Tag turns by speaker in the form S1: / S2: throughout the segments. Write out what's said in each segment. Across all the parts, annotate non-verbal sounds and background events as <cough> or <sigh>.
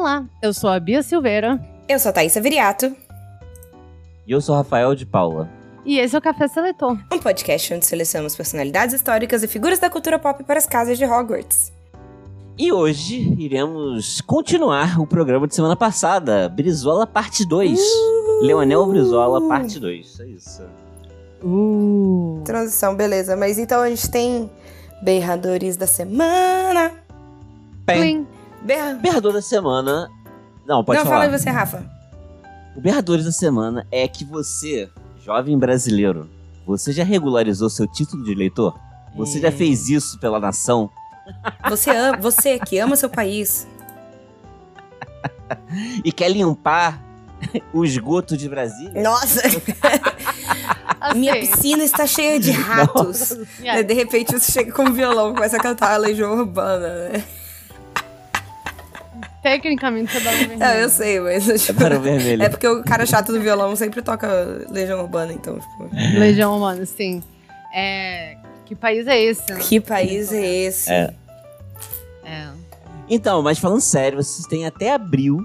S1: Olá, eu sou a Bia Silveira.
S2: Eu sou a Thaisa Viriato.
S3: E eu sou Rafael de Paula.
S1: E esse é o Café Seletor.
S2: Um podcast onde selecionamos personalidades históricas e figuras da cultura pop para as casas de Hogwarts.
S3: E hoje iremos continuar o programa de semana passada, Brizola Parte 2. Uh! Leonel Brizola Parte 2. É isso.
S2: Uh. Transição, beleza. Mas então a gente tem berradores da semana.
S3: Bem. Berra... Berrador da semana. Não, pode
S2: Não,
S3: falar.
S2: Não, fala aí você, Rafa.
S3: O Berradores da semana é que você, jovem brasileiro, você já regularizou seu título de eleitor? Você é. já fez isso pela nação?
S2: Você, ama, você que ama seu país. <laughs>
S3: e quer limpar o esgoto de Brasília?
S2: Nossa! <laughs> Minha piscina está cheia de ratos. De repente você chega com um violão, começa a cantar a Legião Urbana, né?
S1: Tecnicamente é Barão Vermelho.
S2: É, eu sei, mas.
S3: Tipo, é Vermelho.
S2: É porque o cara chato do violão sempre toca Legião Urbana, então. Tipo...
S1: Legião Urbana, sim. É... Que país é esse? Né?
S2: Que país é esse?
S3: É. é. Então, mas falando sério, vocês têm até abril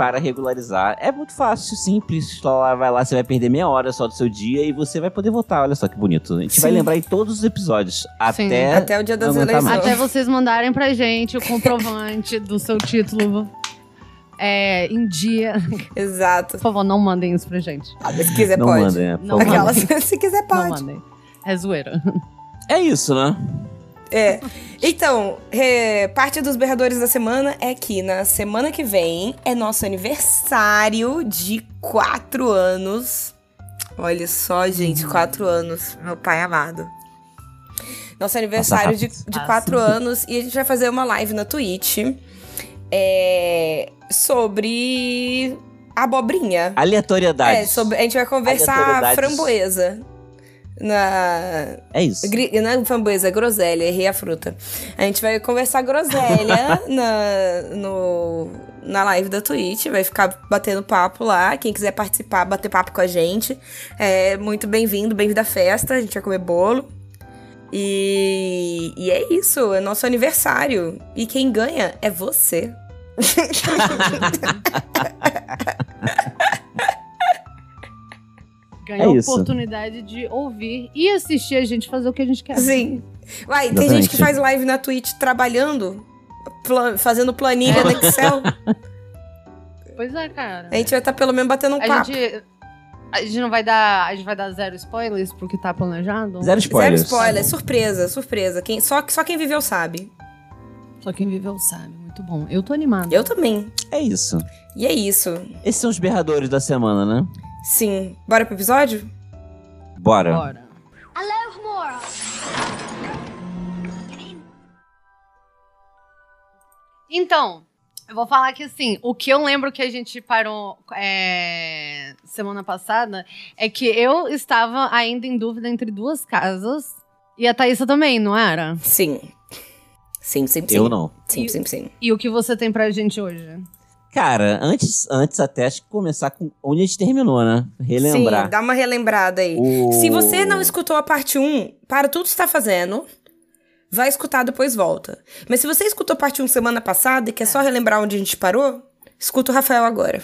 S3: para regularizar. É muito fácil, simples. Só vai lá, você vai perder meia hora só do seu dia e você vai poder votar. Olha só que bonito. A gente Sim. vai lembrar em todos os episódios. Até,
S2: até o dia das eleições.
S1: Até vocês mandarem pra gente o comprovante do seu título. É, em dia.
S2: Exato.
S1: Por favor, não mandem isso pra gente.
S2: Ah, se quiser,
S3: não
S2: pode.
S3: Mandem, é,
S2: não Aquelas, <laughs> se quiser, pode.
S1: Não mandem. É zoeira.
S3: É isso, né?
S2: É. Então, é, parte dos berradores da semana é que na semana que vem é nosso aniversário de quatro anos. Olha só, gente, quatro anos, meu pai amado. Nosso aniversário de, de quatro <laughs> anos e a gente vai fazer uma live na Twitch é, sobre abobrinha.
S3: Aleatoriedade.
S2: É, sobre, a gente vai conversar framboesa na.
S3: É isso.
S2: Gri... Não é framboesa, é groselha, errei a fruta. A gente vai conversar groselha <laughs> na, no, na live da Twitch, vai ficar batendo papo lá. Quem quiser participar, bater papo com a gente, é muito bem-vindo, bem-vindo à festa. A gente vai comer bolo. E, e é isso, é nosso aniversário. E quem ganha é você. <laughs>
S1: ganha é a oportunidade de ouvir e assistir a gente fazer o que a gente quer.
S2: Sim. Uai, tem gente que faz live na Twitch trabalhando, plan fazendo planilha no Excel. <laughs>
S1: Pois é, cara.
S2: A gente vai estar tá pelo menos batendo um a papo.
S1: Gente, a gente não vai dar. A gente vai dar zero spoilers porque tá planejado?
S3: Zero spoilers.
S2: Zero spoilers, surpresa, surpresa. Quem, só, só quem viveu sabe.
S1: Só quem viveu sabe. Muito bom. Eu tô animada.
S2: Eu também.
S3: É isso.
S2: E é isso.
S3: Esses são os berradores da semana, né?
S2: Sim. Bora pro episódio?
S3: Bora.
S1: Bora. Então, eu vou falar que assim, o que eu lembro que a gente parou é, semana passada é que eu estava ainda em dúvida entre duas casas. E a Thaisa também, não era?
S2: Sim. Sim, sim, sim.
S3: Eu não.
S2: Sim, sim, sim.
S1: E o que você tem pra gente hoje?
S3: Cara, antes, antes até acho que começar com onde a gente terminou, né? Relembrar.
S2: Sim, dá uma relembrada aí. O... Se você não escutou a parte 1, para tudo que está fazendo, vai escutar depois volta. Mas se você escutou a parte 1 semana passada e quer é. só relembrar onde a gente parou, escuta o Rafael agora.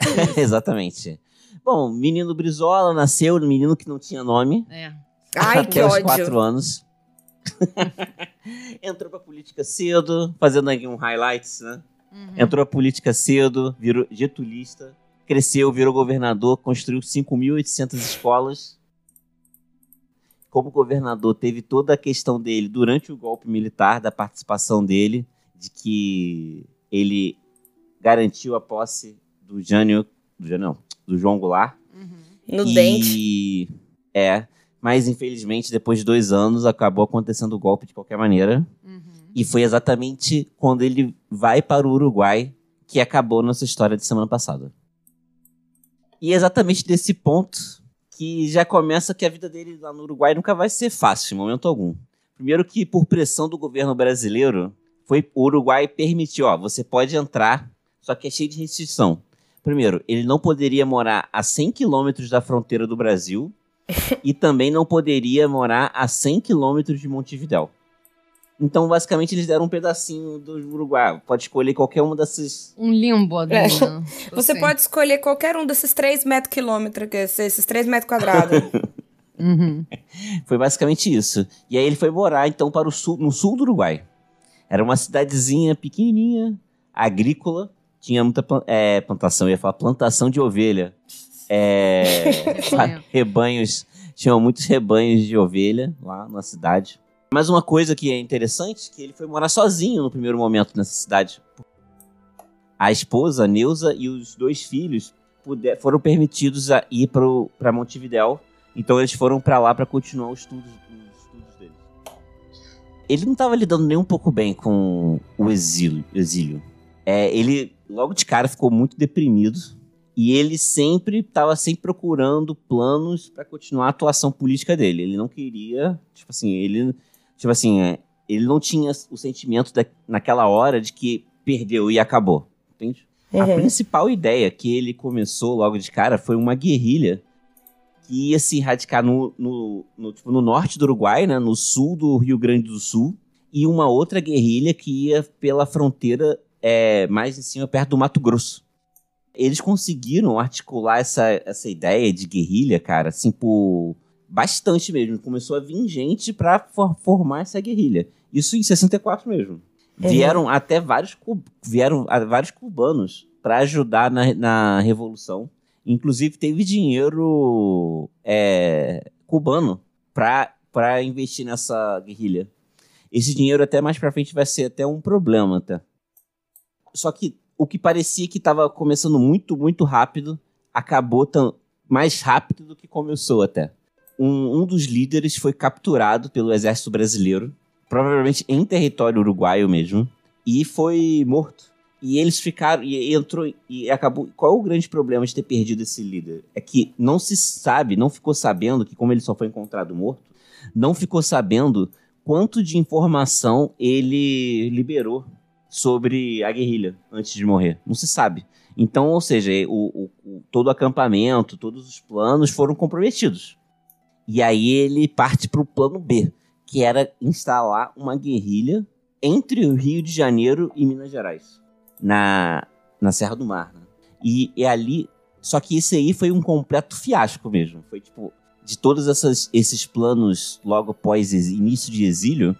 S2: <laughs>
S3: Exatamente. Bom, menino Brizola nasceu, menino que não tinha nome.
S1: É.
S2: Ai,
S3: até
S2: que
S3: os
S2: ódio.
S3: quatro anos. <laughs> Entrou pra política cedo, fazendo aqui um highlights, né?
S1: Uhum.
S3: Entrou a política cedo, virou getulista, cresceu, virou governador, construiu 5.800 escolas. Como governador, teve toda a questão dele durante o golpe militar, da participação dele, de que ele garantiu a posse do Jânio, do Jânio não, do João Goulart.
S1: Uhum.
S2: No
S3: e,
S2: dente.
S3: É, mas infelizmente, depois de dois anos, acabou acontecendo o golpe de qualquer maneira. E foi exatamente quando ele vai para o Uruguai que acabou nossa história de semana passada. E é exatamente desse ponto que já começa que a vida dele lá no Uruguai nunca vai ser fácil, em momento algum. Primeiro que por pressão do governo brasileiro, foi o Uruguai permitiu, ó, você pode entrar, só que é cheio de restrição. Primeiro, ele não poderia morar a 100 quilômetros da fronteira do Brasil <laughs> e também não poderia morar a 100 quilômetros de Montevidéu. Então, basicamente, eles deram um pedacinho do Uruguai. Pode escolher qualquer uma dessas.
S1: Um limbo.
S2: É. <laughs> Você
S1: Assim.
S2: pode escolher qualquer um desses 3 metros quilômetros, que é esses 3 metros quadrados. <laughs>
S1: Uhum.
S3: Foi basicamente isso. E aí ele foi morar, então, para o sul, no sul do Uruguai. Era uma cidadezinha pequenininha, agrícola. Tinha muita é, plantação, eu ia falar plantação de ovelha. É, <laughs>
S1: Rebanho.
S3: rebanhos, tinham muitos rebanhos de ovelha lá na cidade. Mas uma coisa que é interessante, que ele foi morar sozinho no primeiro momento nessa cidade. A esposa, Neuza, e os dois filhos puder- foram permitidos a ir para Montevidéu. Então eles foram para lá para continuar os estudos, os estudos deles. Ele não estava lidando nem um pouco bem com o exílio. exílio. É, ele logo de cara ficou muito deprimido e ele sempre estava sempre procurando planos para continuar a atuação política dele. Ele não queria, tipo assim, ele, tipo assim, é, ele não tinha o sentimento da, naquela hora de que perdeu e acabou, entende? A
S2: Uhum.
S3: principal ideia que ele começou logo de cara foi uma guerrilha que ia se radicar no, no, no, tipo, no norte do Uruguai, né, no sul do Rio Grande do Sul, e uma outra guerrilha que ia pela fronteira é, mais em cima, perto do Mato Grosso. Eles conseguiram articular essa, essa ideia de guerrilha, cara, assim, por bastante mesmo. Começou a vir gente pra for- formar essa guerrilha. Isso em 64 mesmo.
S2: Uhum.
S3: Vieram até vários, vieram vários cubanos para ajudar na, na revolução. Inclusive teve dinheiro é, cubano para investir nessa guerrilha. Esse dinheiro até mais para frente vai ser até um problema, tá? Só que o que parecia que estava começando muito, muito rápido, acabou tão, mais rápido do que começou até. Um, um dos líderes foi capturado pelo exército brasileiro, provavelmente em território uruguaio mesmo, e foi morto. E eles ficaram, e entrou, e acabou. Qual é o grande problema de ter perdido esse líder? É que não se sabe, não ficou sabendo que, como ele só foi encontrado morto, não ficou sabendo quanto de informação ele liberou sobre a guerrilha antes de morrer. Não se sabe. Então, ou seja, o, o- o- todo o acampamento, todos os planos foram comprometidos. E aí ele parte para o plano B, que era instalar uma guerrilha entre o Rio de Janeiro e Minas Gerais, na, na Serra do Mar. Né? E, e ali. Só que esse aí foi um completo fiasco mesmo. Foi tipo. De todos essas, esses planos logo após início de exílio,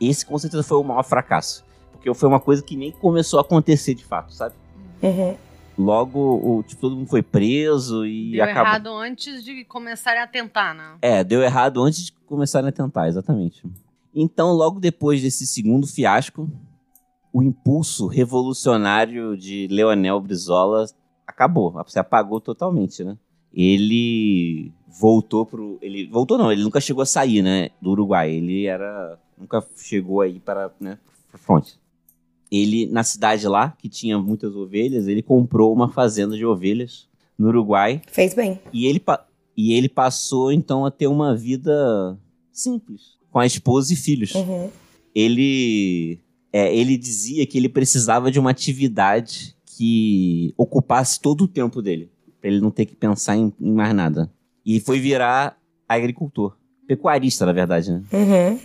S3: esse com certeza foi o maior fracasso. Porque foi uma coisa que nem começou a acontecer de fato, sabe?
S2: Uhum.
S3: Logo, o, tipo, todo mundo foi preso e
S1: Deu
S3: acabou.
S1: errado antes de começarem a tentar, né?
S3: É, deu errado antes de começarem a tentar, exatamente. Então, logo depois desse segundo fiasco, o impulso revolucionário de Leonel Brizola acabou, se apagou totalmente, né? Ele voltou pro. Ele voltou, não, ele nunca chegou a sair, né? Do Uruguai. Ele era. Nunca chegou aí para, né? Pra fronte. Ele, na cidade lá, que tinha muitas ovelhas, ele comprou uma fazenda de ovelhas no Uruguai.
S2: Fez bem.
S3: E ele, e ele passou, então, a ter uma vida simples, com a esposa e filhos.
S2: Uhum.
S3: Ele, é, ele dizia que ele precisava de uma atividade que ocupasse todo o tempo dele, para ele não ter que pensar em, em mais nada. E foi virar agricultor. Pecuarista, na verdade, né?
S2: Uhum.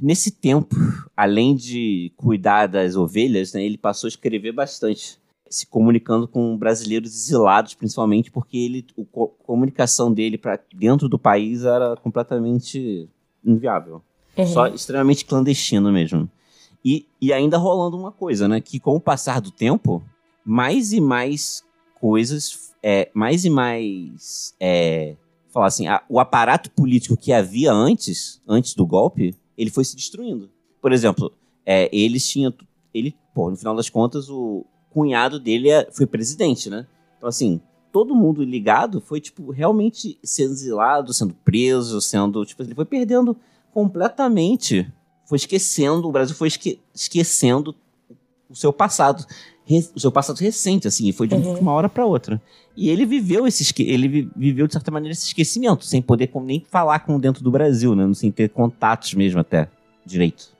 S3: Nesse tempo, além de cuidar das ovelhas, né, ele passou a escrever bastante, se comunicando com brasileiros exilados, principalmente porque ele, a comunicação dele para dentro do país era completamente inviável,
S2: Uhum.
S3: só extremamente clandestino mesmo. E, e ainda rolando uma coisa, né? Que com o passar do tempo, mais e mais coisas, é, mais e mais. É, falar assim, a, o aparato político que havia antes, antes do golpe, ele foi se destruindo. Por exemplo, é, eles tinham. Ele, pô, no final das contas, o cunhado dele é, foi presidente, né? Então, assim, todo mundo ligado foi, tipo, realmente sendo exilado, sendo preso, sendo. Tipo, ele foi perdendo completamente. Foi esquecendo, o Brasil foi esque, esquecendo o seu passado. O seu passado recente, assim, foi de uhum. uma hora para outra. E ele viveu esse ele viveu de certa maneira esse esquecimento, sem poder nem falar com dentro do Brasil, né, sem ter contatos mesmo até direito.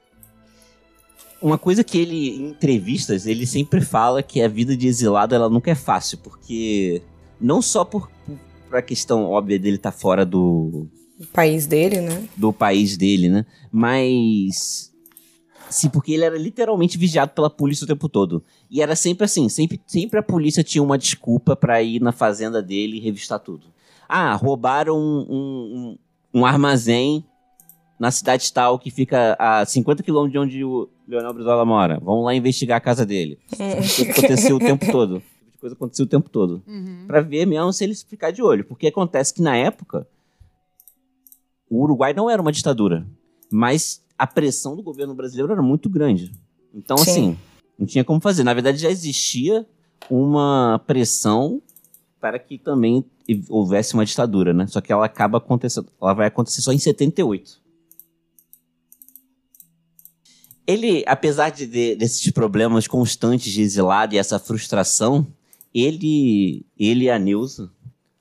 S3: Uma coisa que ele em entrevistas, ele sempre fala que a vida de exilado ela nunca é fácil, porque não só por, por a questão óbvia dele estar tá fora do
S2: o país dele, né?
S3: Do país dele, né? Mas. Sim, porque ele era literalmente vigiado pela polícia o tempo todo. E era sempre assim, sempre, sempre a polícia tinha uma desculpa para ir na fazenda dele e revistar tudo. Ah, roubaram um, um, um armazém na cidade tal que fica a 50 quilômetros de onde o Leonel Brizola mora. Vamos lá investigar a casa dele. É. Isso aconteceu o tempo todo. <laughs> Esse tipo de coisa aconteceu o tempo todo. Uhum. Pra ver mesmo se ele ficar de olho. Porque acontece que na época o Uruguai não era uma ditadura, mas a pressão do governo brasileiro era muito grande. Então, Sim. assim, não tinha como fazer. Na verdade, já existia uma pressão para que também houvesse uma ditadura, né? Só que ela acaba acontecendo, ela vai acontecer só em 78. Ele, apesar de, de desses problemas constantes de exilado e essa frustração, ele, ele e a Neuza,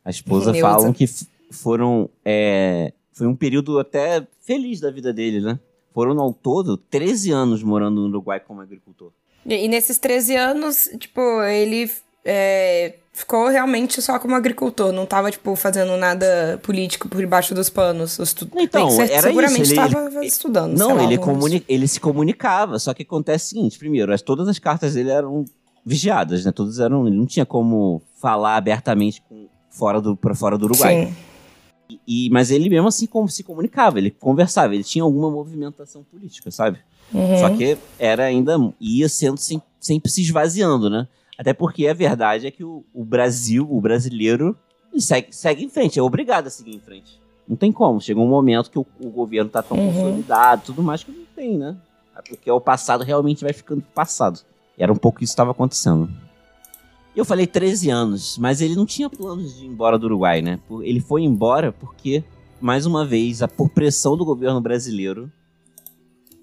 S3: a esposa, Neuza. falam que foram é, foi um período até feliz da vida dele, né? Foram ao todo 13 anos morando no Uruguai como agricultor.
S2: E, e nesses 13 anos, tipo, ele é, ficou realmente só como agricultor, não tava, tipo, fazendo nada político por debaixo dos panos. Estu...
S3: Então, Bem, era
S2: seguramente
S3: isso.
S2: Ele, estava estudando.
S3: Não, lá, ele, comuni... ele se comunicava, só que acontece o seguinte, primeiro, as, todas as cartas dele eram vigiadas, né? Todas eram, ele não tinha como falar abertamente com, fora do, pra fora do Uruguai. Sim. E, mas ele mesmo assim como se comunicava, ele conversava, ele tinha alguma movimentação política, sabe? Uhum. Só que era ainda ia sendo sempre, sempre se esvaziando, né? Até porque a verdade é que o, o Brasil, o brasileiro, segue, segue em frente, é obrigado a seguir em frente. Não tem como. Chega um momento que o, o governo tá tão uhum. consolidado tudo mais que não tem, né? Porque o passado realmente vai ficando passado. Era um pouco isso que estava acontecendo. Eu falei 13 anos, mas ele não tinha planos de ir embora do Uruguai, né? Ele foi embora porque, mais uma vez, a, por pressão do governo brasileiro,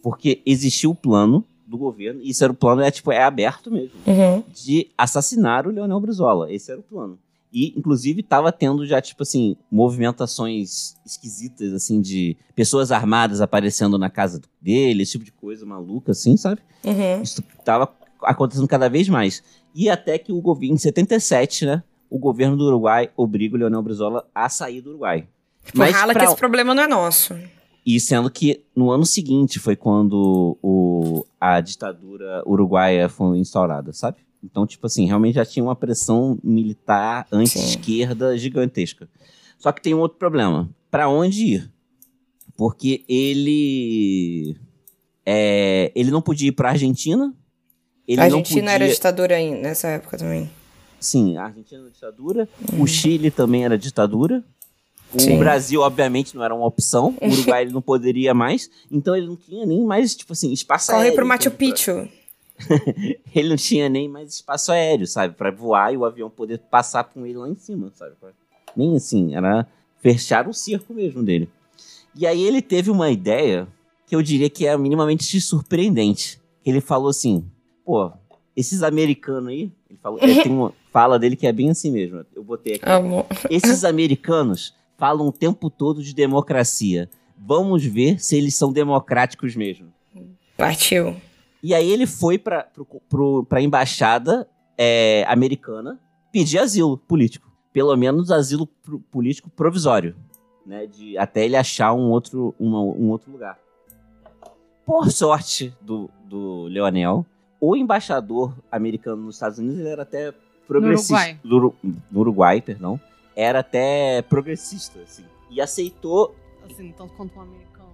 S3: porque existiu o plano do governo, e isso era o plano, é tipo, é aberto mesmo, uhum. de assassinar o Leonel Brizola. Esse era o plano. E, inclusive, tava tendo já, tipo assim, movimentações esquisitas, assim, de pessoas armadas aparecendo na casa dele, esse tipo de coisa maluca, assim, sabe? Uhum. Isso tava acontecendo cada vez mais. E até que o governo, em 77, né? O governo do Uruguai obriga o Leonel Brizola a sair do Uruguai.
S2: Tipo, Mas rala pra... que esse problema não é nosso.
S3: E sendo que no ano seguinte foi quando o, a ditadura uruguaia foi instaurada, sabe? Então, tipo assim, realmente já tinha uma pressão militar anti-esquerda gigantesca. Só que tem um outro problema. Para onde ir? Porque ele. É, ele não podia ir para Argentina, ele
S2: a Argentina podia... era ditadura nessa época também.
S3: Sim, a Argentina era ditadura. Uhum. O Chile também era ditadura. O Sim. Brasil, obviamente, não era uma opção. O Uruguai ele não poderia mais. Então ele não tinha nem mais, tipo assim, espaço
S2: Corre
S3: aéreo.
S2: Corre pro Machu Picchu. <laughs>
S3: ele não tinha nem mais espaço aéreo, sabe? Pra voar e o avião poder passar com ele lá em cima, sabe? Nem assim, era fechar o circo mesmo dele. E aí ele teve uma ideia que eu diria que é minimamente surpreendente. Ele falou assim: pô, esses americanos aí, ele falou, é, tem uma fala dele que é bem assim mesmo. Eu botei aqui. Amor. Esses <laughs> americanos falam o tempo todo de democracia. Vamos ver se eles são democráticos mesmo.
S2: Partiu.
S3: E aí ele foi para a embaixada é, americana pedir asilo político. Pelo menos asilo político provisório. Né, de, até ele achar um outro, uma, um outro lugar. Por sorte do, do Leonel, o embaixador americano nos Estados Unidos ele era até progressista. No Uruguai. No Uruguai, perdão. Era até progressista, assim. E aceitou.
S1: Assim, tanto quanto um americano.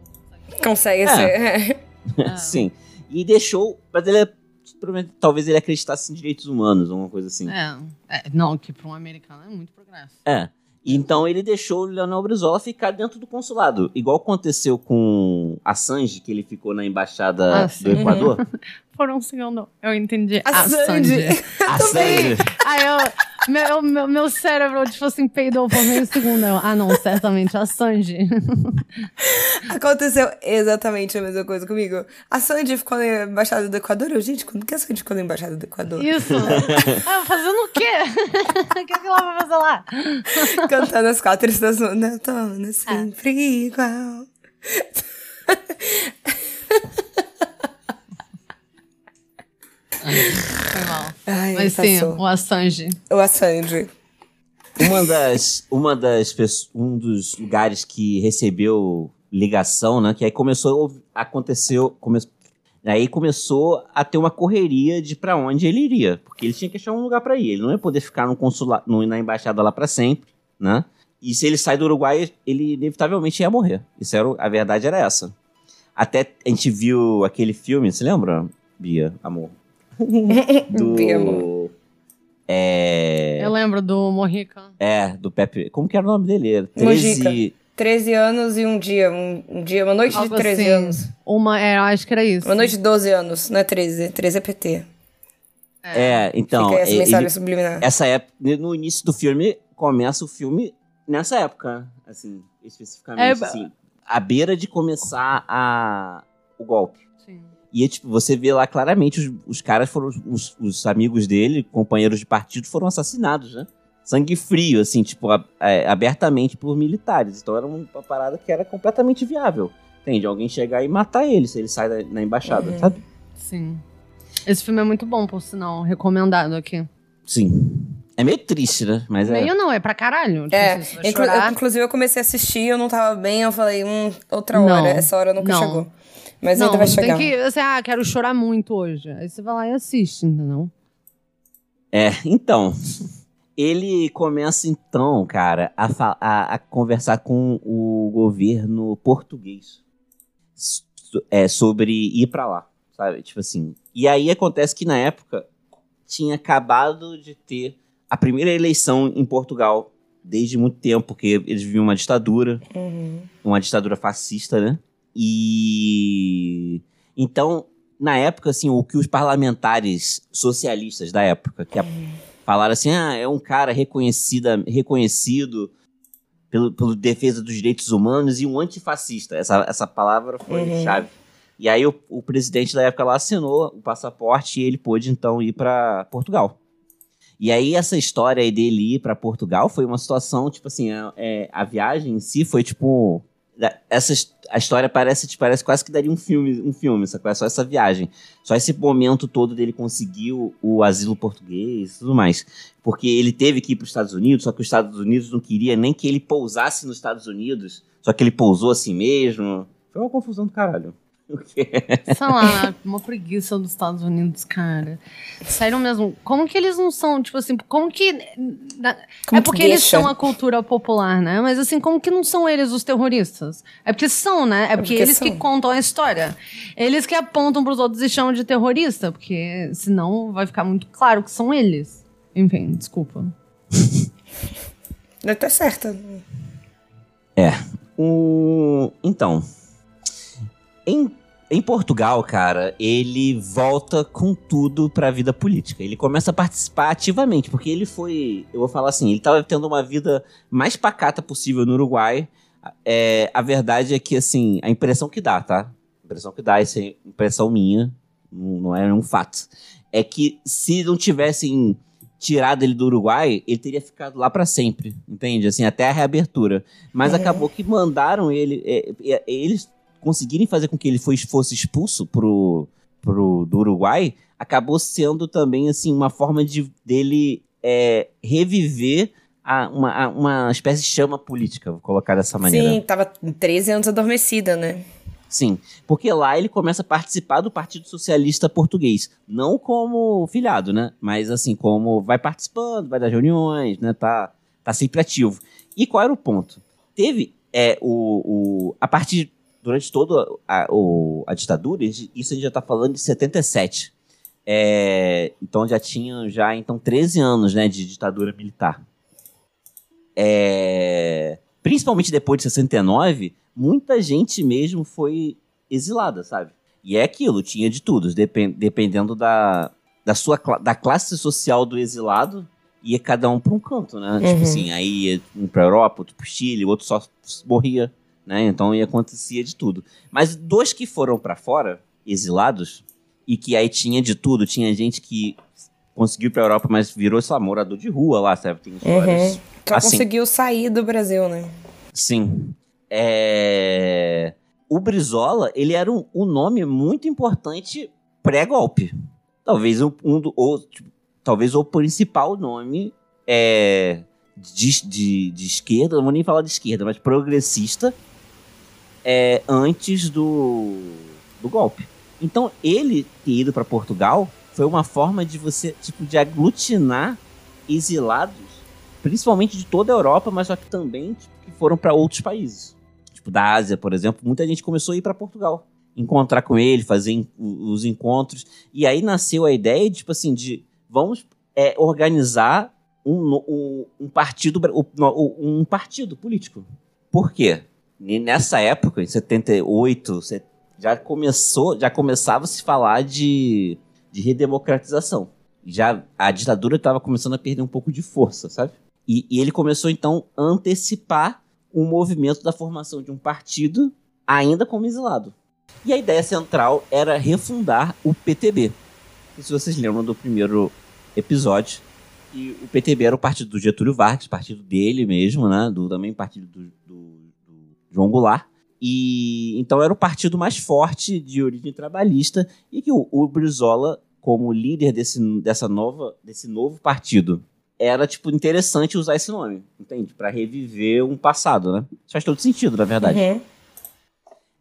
S2: Consegue, consegue é. ser. <laughs>
S1: Ah.
S3: Sim. E deixou. Mas ele é. Talvez ele acreditasse em direitos humanos, alguma coisa assim.
S1: É, é, não, que para um americano é muito progresso.
S3: É. Então ele deixou o Leonel Brizola ficar dentro do consulado. Igual aconteceu com Assange, que ele ficou na embaixada
S1: Ah,
S3: do Equador. <laughs>
S1: Por um segundo, eu entendi.
S2: A Sandy.
S3: Assange. <laughs>
S1: Aí eu, meu, meu, meu cérebro, tipo assim, peidou por meio segundo. Eu, ah, não, certamente a Sanji.
S2: Aconteceu exatamente a mesma coisa comigo. A Sandy ficou na Embaixada do Equador. Eu, gente, quando que a Sandy ficou na Embaixada do Equador?
S1: Isso. <laughs> Ah, fazendo o quê? <laughs> O que, que ela vai fazer lá?
S2: Cantando as quatro estações da outono, sempre igual. <laughs>
S1: Foi mal.
S2: Ai,
S1: Mas sim,
S2: passou.
S1: o Assange.
S2: O Assange.
S3: Uma das, uma das um dos lugares que recebeu ligação, né? Que aí começou aconteceu, come, aí começou a ter uma correria de pra onde ele iria, porque ele tinha que achar um lugar pra ir. Ele não ia poder ficar no consulado, no, na embaixada lá pra sempre, né? E se ele sai do Uruguai, ele inevitavelmente ia morrer. Isso era o- a verdade era essa. Até a gente viu aquele filme, você lembra, Bia, amor? <laughs> Do. É,
S1: Eu lembro do Morrica.
S3: é, do Pepe. Como que era o nome dele? Era 13.
S2: Mojica. 13 anos e um dia. Um, um dia, uma noite
S1: Algo
S2: de 13
S1: assim.
S2: anos.
S1: Uma, é, acho que era isso.
S2: Uma noite de 12 anos, não é 13. 13 é PT.
S3: É, então.
S2: Fica essa
S3: ele-
S2: mensagem subliminar.
S3: essa época, no início do filme, começa o filme nessa época, assim, especificamente.
S1: É,
S3: assim, à beira de começar a, o golpe. E é, tipo, você vê lá claramente os, os caras foram. Os, os amigos dele, companheiros de partido, foram assassinados, né? Sangue frio, assim, tipo, a- é, abertamente por militares. Então era uma parada que era completamente viável. Entende? Alguém chegar e matar ele se ele sai da, na embaixada,
S2: Uhum.
S3: sabe?
S1: Sim. Esse filme é muito bom, por sinal. Recomendado aqui.
S3: Sim. É meio triste, né? Mas é.
S1: Meio não, é pra caralho. Tipo,
S2: É,
S1: vai
S2: inclu- eu- inclusive eu comecei a assistir, eu não tava bem, eu falei, hum, outra hora,
S1: Não,
S2: essa hora nunca
S1: não.
S2: chegou. Mas
S1: não,
S2: ainda vai
S1: você
S2: chegar.
S1: tem que. Você, ah, quero chorar muito hoje. Aí você vai lá e assiste, entendeu?
S3: É, então. Ele começa, então, cara, a, a- a conversar com o governo português so- é, sobre ir pra lá, sabe? Tipo assim. E aí acontece que na época tinha acabado de ter a primeira eleição em Portugal desde muito tempo, porque eles viviam uma ditadura
S2: Uhum.
S3: uma ditadura fascista, né? E então, na época, assim, o que os parlamentares socialistas da época, que a- falaram assim, ah, é um cara reconhecida, reconhecido pelo, pelo defesa dos direitos humanos e um antifascista. Essa, essa palavra foi
S2: Uhum.
S3: chave. E aí o, o presidente da época lá assinou o passaporte e ele pôde então ir para Portugal. E aí essa história aí dele ir para Portugal foi uma situação, tipo assim, a, é, a viagem em si foi tipo essa his- a história parece te parece quase que daria um filme um filme sacou? É só essa viagem só esse momento todo dele conseguir o, o asilo português e tudo mais porque ele teve que ir para os Estados Unidos só que os Estados Unidos não queria nem que ele pousasse nos Estados Unidos só que ele pousou assim mesmo foi uma confusão do caralho? <laughs>
S1: Sei lá, uma preguiça dos Estados Unidos, cara. Sério mesmo. Como que eles não são, tipo assim, como que. na-
S2: Como
S1: é porque
S2: que
S1: eles são a cultura popular, né? Mas assim, como que não são eles os terroristas? É porque são, né? É porque,
S2: porque
S1: eles que
S2: são.
S1: contam a história. Eles que apontam pros outros e chamam de terrorista, porque senão vai ficar muito claro que são eles. Enfim, desculpa.
S2: Deve estar certa.
S3: O... Então, em, em Portugal, cara, ele volta com tudo pra vida política. Ele começa a participar ativamente, porque ele foi, eu vou falar assim, ele tava tendo uma vida mais pacata possível no Uruguai. É, a verdade é que, assim, a impressão que dá, tá? A impressão que dá, essa é impressão minha, não é um fato. É que se não tivessem tirado ele do Uruguai, ele teria ficado lá pra sempre, entende? Assim, até a reabertura. Mas
S2: Uhum.
S3: acabou que mandaram ele. é, é, eles conseguirem fazer com que ele foi- fosse expulso pro, pro, do Uruguai, acabou sendo também assim uma forma de dele é, reviver a- uma, a- uma espécie de chama política, vou colocar dessa maneira.
S2: Sim, tava 13 anos adormecida, né?
S3: Sim, porque lá ele começa a participar do Partido Socialista Português, não como filiado, né? Mas assim, como vai participando, vai das reuniões, né? Tá, tá sempre ativo. E qual era o ponto? Teve é, o, o a partir durante toda a, o, a ditadura, isso a gente já está falando de 77. É, então já tinha já então 13 anos né, de ditadura militar. É, principalmente depois de 69, muita gente mesmo foi exilada, sabe? E é aquilo, tinha de tudo, dependendo da, da sua da classe social do exilado, ia cada um para um canto, né? Tipo uhum. Tipo assim, aí um para Europa, outro para Chile, outro só morria, né? Então ia acontecia de tudo. Mas dois que foram para fora, exilados, e que aí tinha de tudo, tinha gente que conseguiu para Europa, mas virou, lá, morador de rua lá, sabe? Tem histórias.
S2: Uhum. Que assim, conseguiu sair do Brasil, né?
S3: Sim. É... O Brizola, ele era um, um nome muito importante pré-golpe. Talvez um, um do, ou, tipo, talvez o principal nome é, de, de, de, esquerda, não vou nem falar de esquerda, mas progressista é, antes do, do golpe. Então, ele ter ido para Portugal foi uma forma de você, tipo, de aglutinar exilados, principalmente de toda a Europa, mas só que também tipo, que foram para outros países. Tipo, da Ásia, por exemplo, muita gente começou a ir para Portugal. Encontrar com ele, fazer os encontros. E aí nasceu a ideia, tipo assim, de vamos é, organizar um, um, um partido um partido político. Por quê? Nessa época, em 78, já começou, já começava a se falar de, de redemocratização. Já a ditadura estava começando a perder um pouco de força, sabe? E, e ele começou então a antecipar o movimento da formação de um partido ainda como exilado. E a ideia central era refundar o PTB. E se vocês lembram do primeiro episódio, o PTB era o partido do Getúlio Vargas, partido dele mesmo, né? Do, também partido do, do, do João Goulart. E então era o partido mais forte de origem trabalhista e que o, o Brizola, como líder desse, dessa nova, desse novo partido, era tipo interessante usar esse nome, entende? Para reviver um passado, né? Isso faz todo sentido, na verdade. Uhum.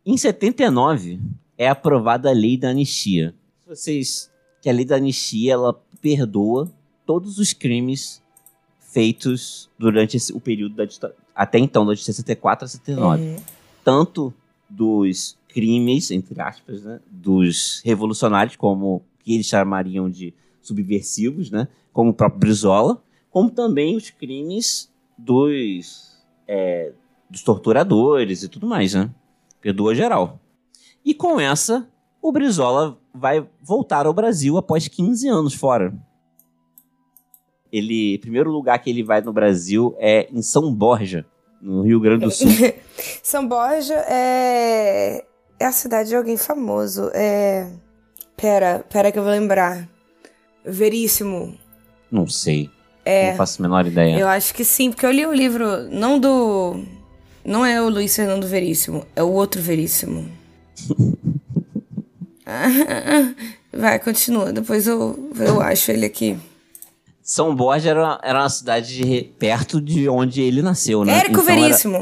S3: Em 79 é aprovada a lei da anistia. Se vocês que a lei da anistia ela perdoa todos os crimes feitos durante esse, o período da ditadura, até então, de 64 a 79. Uhum. Tanto dos crimes, entre aspas, né, dos revolucionários, como que eles chamariam de subversivos, né, como o próprio Brizola, como também os crimes dos, é, dos torturadores e tudo mais, né? Perdoa geral. E com essa, o Brizola vai voltar ao Brasil após 15 anos fora. Ele, primeiro lugar que ele vai no Brasil é em São Borja, no Rio Grande do Sul. <laughs>
S2: São Borja é é a cidade de alguém famoso. É Pera, pera que eu vou lembrar. Veríssimo.
S3: Não sei. É. Não faço a menor ideia.
S2: Eu acho que sim, porque eu li o livro não do não é o Luiz Fernando Veríssimo, é o outro Veríssimo. <laughs> <laughs> Vai, continua. Depois eu, eu acho ele aqui.
S3: São Borja era, era uma cidade de, perto de onde ele nasceu, né?
S2: Érico então Veríssimo.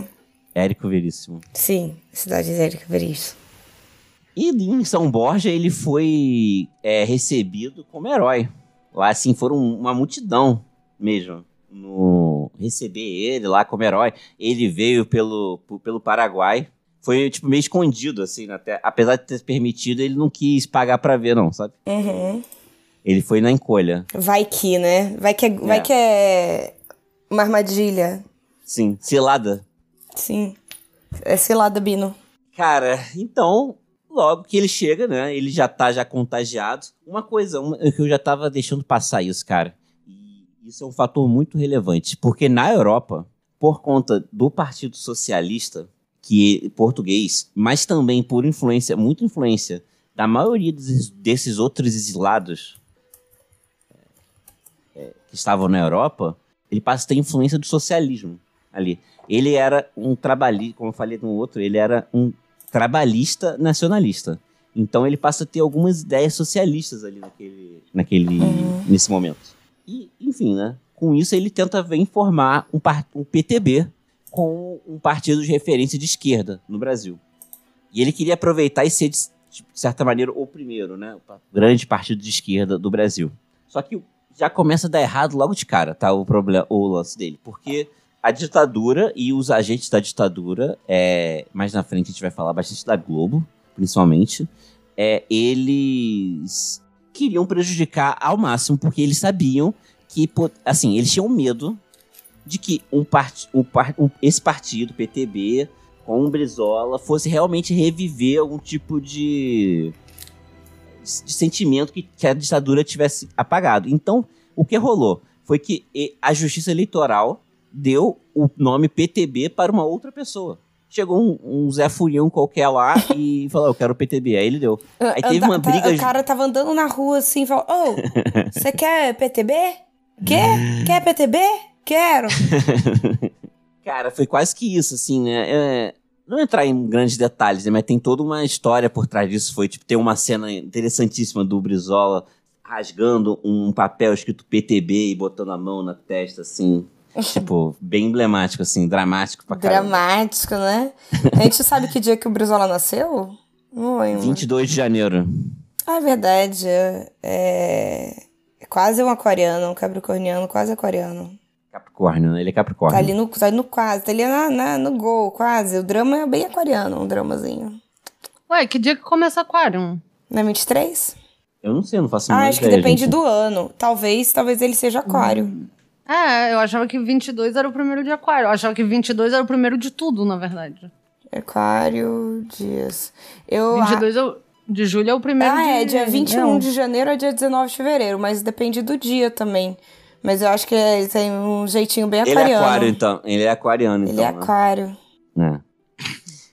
S2: Era...
S3: Érico Veríssimo.
S2: Sim, cidade de Érico Veríssimo.
S3: E em São Borja ele foi é, recebido como herói. Lá, assim, foram uma multidão mesmo no receber ele lá como herói. Ele veio pelo, pelo Paraguai foi, tipo, meio escondido, assim, até. Apesar de ter permitido, ele não quis pagar pra ver, não, sabe?
S2: Uhum.
S3: Ele foi na encolha.
S2: Vai que, né? Vai que é, vai é. que é uma armadilha.
S3: Sim, cilada.
S2: Sim. É cilada, Bino.
S3: Cara, então, logo que ele chega, né? Ele já tá já contagiado. Uma coisa uma, que eu já tava deixando passar isso, cara. E isso é um fator muito relevante. Porque na Europa, por conta do Partido Socialista, que português, mas também por influência, muita influência da maioria desses, desses outros exilados é, que estavam na Europa, ele passa a ter influência do socialismo ali. Ele era um trabalhista, como eu falei no outro, ele era um trabalhista nacionalista. Então ele passa a ter algumas ideias socialistas ali naquele, naquele uhum. nesse momento. E, enfim, né? Com isso ele tenta ver formar um, um PTB, com um partido de referência de esquerda no Brasil. E ele queria aproveitar e ser, de, de certa maneira, o primeiro, né? O grande partido de esquerda do Brasil. Só que já começa a dar errado logo de cara, tá? O problema, o lance dele. Porque a ditadura e os agentes da ditadura, é, mais na frente a gente vai falar bastante da Globo, principalmente, é, eles queriam prejudicar ao máximo, porque eles sabiam que, assim, eles tinham medo de que um part, um, um, esse partido, PTB, com o Brizola, fosse realmente reviver algum tipo de, de sentimento que, que a ditadura tivesse apagado. Então, o que rolou foi que a justiça eleitoral deu o nome PTB para uma outra pessoa. Chegou um, um Zé Furião qualquer lá e <laughs> falou, eu quero PTB. Aí ele deu. Aí teve uma tá, briga...
S2: O cara tava andando na rua assim e falou, ô, oh, você <laughs> quer PTB? Quer? Quer PTB? Quero! <laughs>
S3: cara, foi quase que isso, assim, né? É, não entrar em grandes detalhes, né? Mas tem toda uma história por trás disso. Foi, tipo, tem uma cena interessantíssima do Brizola rasgando um papel escrito PTB e botando a mão na testa, assim. <laughs> tipo, bem emblemático, assim, dramático pra caramba.
S2: Dramático, né? A gente <laughs> sabe que dia que o Brizola nasceu?
S3: Não lembro. 22 de janeiro.
S2: Ah, é verdade. É, é quase um aquariano, um capricorniano, quase aquariano.
S3: Capricórnio, né? Ele é Capricórnio.
S2: Tá ali no, tá ali no quase, tá ali na, na, no gol, quase. O drama é bem aquariano, um dramazinho.
S1: Ué, que dia que começa Aquário?
S2: Na é 23?
S3: Eu não sei, eu não faço
S2: Ah, acho que depende gente. do ano. Talvez, talvez ele seja Aquário. Hum.
S1: É, eu achava que 22 era o primeiro de Aquário. Eu achava que 22 era o primeiro de tudo, na verdade.
S2: Aquário, dias. Eu,
S1: 22 ah, de julho é o primeiro
S2: ah,
S1: de...
S2: é, dia 21 não. de janeiro a dia 19 de fevereiro, mas depende do dia também. Mas eu acho que ele tem um jeitinho bem aquariano.
S3: Ele é aquário, então. Ele é aquariano, então.
S2: Ele é né? aquário.
S3: É.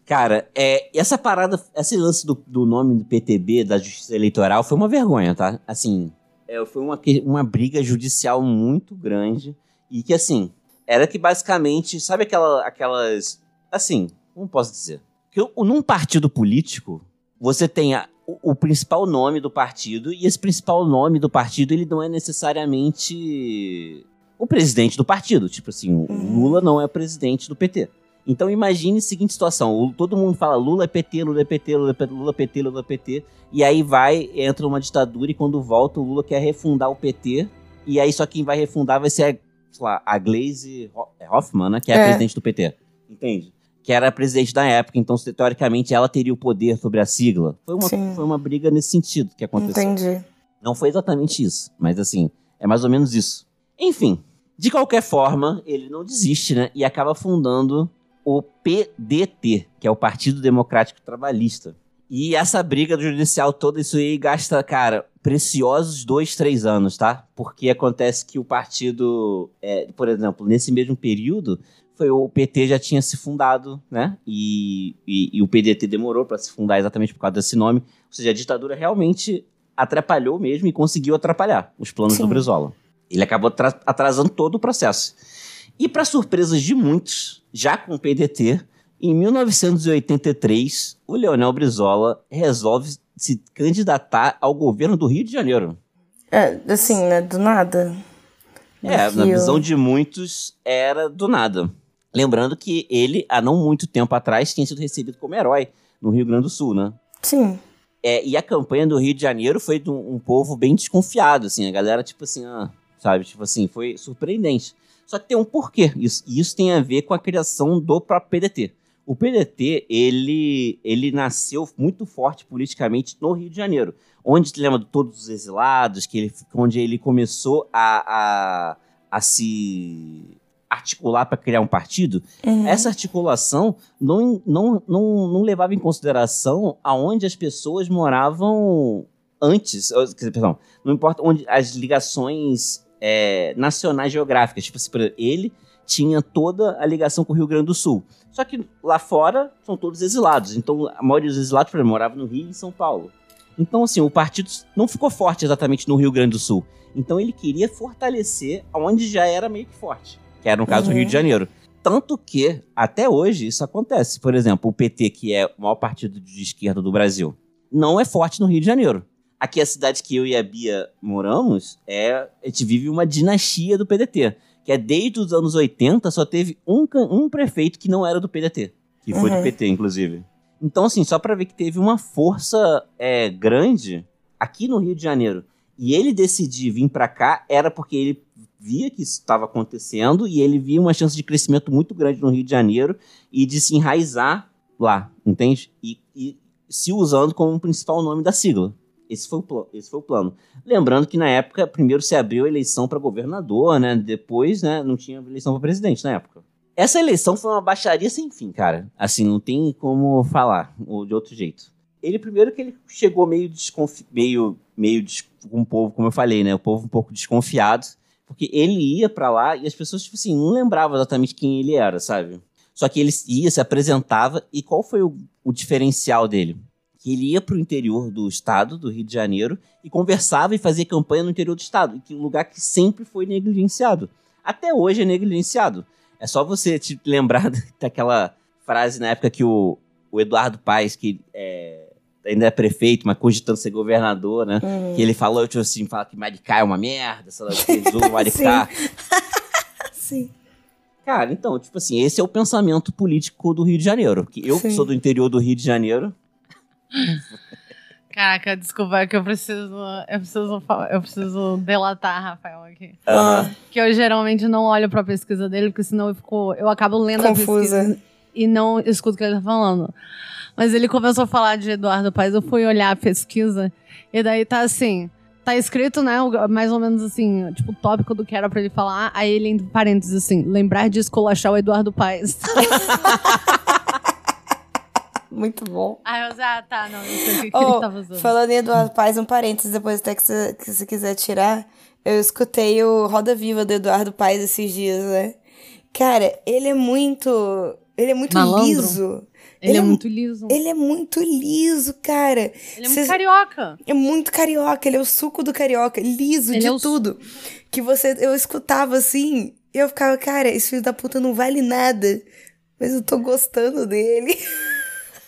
S3: Cara, é, essa parada, esse lance do, do nome do PTB, da Justiça Eleitoral, foi uma vergonha, tá? Assim, é, foi uma, uma briga judicial muito grande e que, assim, era que basicamente, sabe aquela, aquelas, assim, como posso dizer? Que num partido político, você tem a, o, principal nome do partido, e esse principal nome do partido, ele não é necessariamente o presidente do partido. Tipo assim, o uhum. Lula não é presidente do PT. Então imagine a seguinte situação: todo mundo fala Lula é PT, Lula é PT, Lula é PT, Lula é PT, Lula é PT, e aí vai, entra uma ditadura e quando volta o Lula quer refundar o PT, e aí só quem vai refundar vai ser a, sei lá, a Glaze Hoffman, né, que é, é. a presidente do PT. Entende? Que era presidente da época, então teoricamente ela teria o poder sobre a sigla. Foi uma, foi uma briga nesse sentido que aconteceu.
S2: Entendi.
S3: Não foi exatamente isso, mas assim, é mais ou menos isso. Enfim, de qualquer forma, ele não desiste, né? E acaba fundando o PDT, que é o Partido Democrático Trabalhista. E essa briga judicial toda, isso aí gasta, cara, preciosos dois, três anos, tá? Porque acontece que o partido, é, por exemplo, nesse mesmo período, foi o PT já tinha se fundado, né? E, e, e o PDT demorou para se fundar exatamente por causa desse nome. Ou seja, a ditadura realmente atrapalhou mesmo e conseguiu atrapalhar os planos Sim. do Brizola. Ele acabou atrasando todo o processo. E para surpresa de muitos, já com o PDT, em 1983, o Leonel Brizola resolve se candidatar ao governo do Rio de Janeiro.
S2: É, assim, né? Do nada.
S3: É, na visão de muitos, era do nada. Lembrando que ele, há não muito tempo atrás, tinha sido recebido como herói no Rio Grande do Sul, né?
S2: Sim.
S3: É, e a campanha do Rio de Janeiro foi de um, um povo bem desconfiado, assim. A galera, tipo assim, ah, sabe? Tipo assim, foi surpreendente. Só que tem um porquê. Isso, e isso tem a ver com a criação do próprio PDT. O PDT, ele, ele nasceu muito forte politicamente no Rio de Janeiro. Onde, lembra de todos os exilados, que ele, onde ele começou a, a, a se articular para criar um partido, uhum. essa articulação não, não, não, não levava em consideração aonde as pessoas moravam antes, quer dizer, perdão, não importa onde as ligações é, nacionais geográficas, tipo assim, ele tinha toda a ligação com o Rio Grande do Sul. Só que lá fora são todos exilados, então a maioria dos exilados, por exemplo, morava no Rio e em São Paulo. Então, assim, o partido não ficou forte exatamente no Rio Grande do Sul. Então ele queria fortalecer onde já era meio que forte que era no caso uhum. do Rio de uhum. Janeiro. Tanto que, até hoje, isso acontece. Por exemplo, o PT, que é o maior partido de esquerda do Brasil, não é forte no Rio de Janeiro. Aqui, a cidade que eu e a Bia moramos, é, a gente vive uma dinastia do PDT. Que é desde os anos 80, só teve um, um prefeito que não era do PDT. Que foi uhum. do PT, inclusive. Então, assim, só para ver que teve uma força é, grande aqui no Rio de Janeiro. E ele decidir vir para cá era porque ele via que isso estava acontecendo e ele via uma chance de crescimento muito grande no Rio de Janeiro e de se enraizar lá, entende? E, e se usando como principal nome da sigla. Esse foi, o esse foi o plano. Lembrando que na época, primeiro se abriu a eleição para governador, né? Depois, né, não tinha eleição para presidente na época. Essa eleição foi uma baixaria sem fim, cara. Assim, não tem como falar de outro jeito. Ele, primeiro, que ele chegou meio desconfi... meio, meio com o povo, como eu falei, né? O povo um pouco desconfiado. Porque ele ia para lá e as pessoas, tipo assim, não lembravam exatamente quem ele era, sabe? Só que ele ia, se apresentava, e qual foi o, o diferencial dele? Que ele ia para o interior do estado, do Rio de Janeiro, e conversava e fazia campanha no interior do estado, que um lugar que sempre foi negligenciado. Até hoje é negligenciado. É só você te lembrar <laughs> daquela frase na época que o, o Eduardo Paes, que é, ainda é prefeito, mas cogitando ser governador, né? Uhum. Que ele falou, tipo assim, fala que Maricá é uma merda, sei lá, que <laughs> Maricá. <laughs>
S2: Sim.
S3: Cara, então, tipo assim, esse é o pensamento político do Rio de Janeiro. Que eu, que sou do interior do Rio de Janeiro. <laughs>
S1: Caraca, desculpa, é que eu preciso. Eu preciso, eu preciso delatar Rafael aqui.
S3: Uhum.
S1: Que eu geralmente não olho pra pesquisa dele, porque senão eu, fico, eu acabo lendo Confusa. a pesquisa e não escuto o que ele tá falando. Mas ele começou a falar de Eduardo Paes, eu fui olhar a pesquisa, e daí tá assim tá escrito, né, mais ou menos assim, tipo, o tópico do que era pra ele falar, aí ele, entre parênteses, assim, lembrar de esculachar o Eduardo Paes. <laughs>
S2: Muito bom.
S1: Aí eu ah, tá, não, não sei o que, oh, ele tava usando.
S2: Falando em Eduardo Paes, um parênteses, depois até que você, que você quiser tirar, eu escutei o Roda Viva do Eduardo Paes esses dias, né? Cara, ele é muito. Ele é muito Malandro. liso.
S1: Ele, ele é, é muito liso.
S2: Ele é muito liso, cara.
S1: Ele é muito Cê, carioca.
S2: É muito carioca, ele é o suco do carioca, liso ele de é tudo. Que você eu escutava assim, e eu ficava, cara, esse filho da puta não vale nada, mas eu tô gostando dele.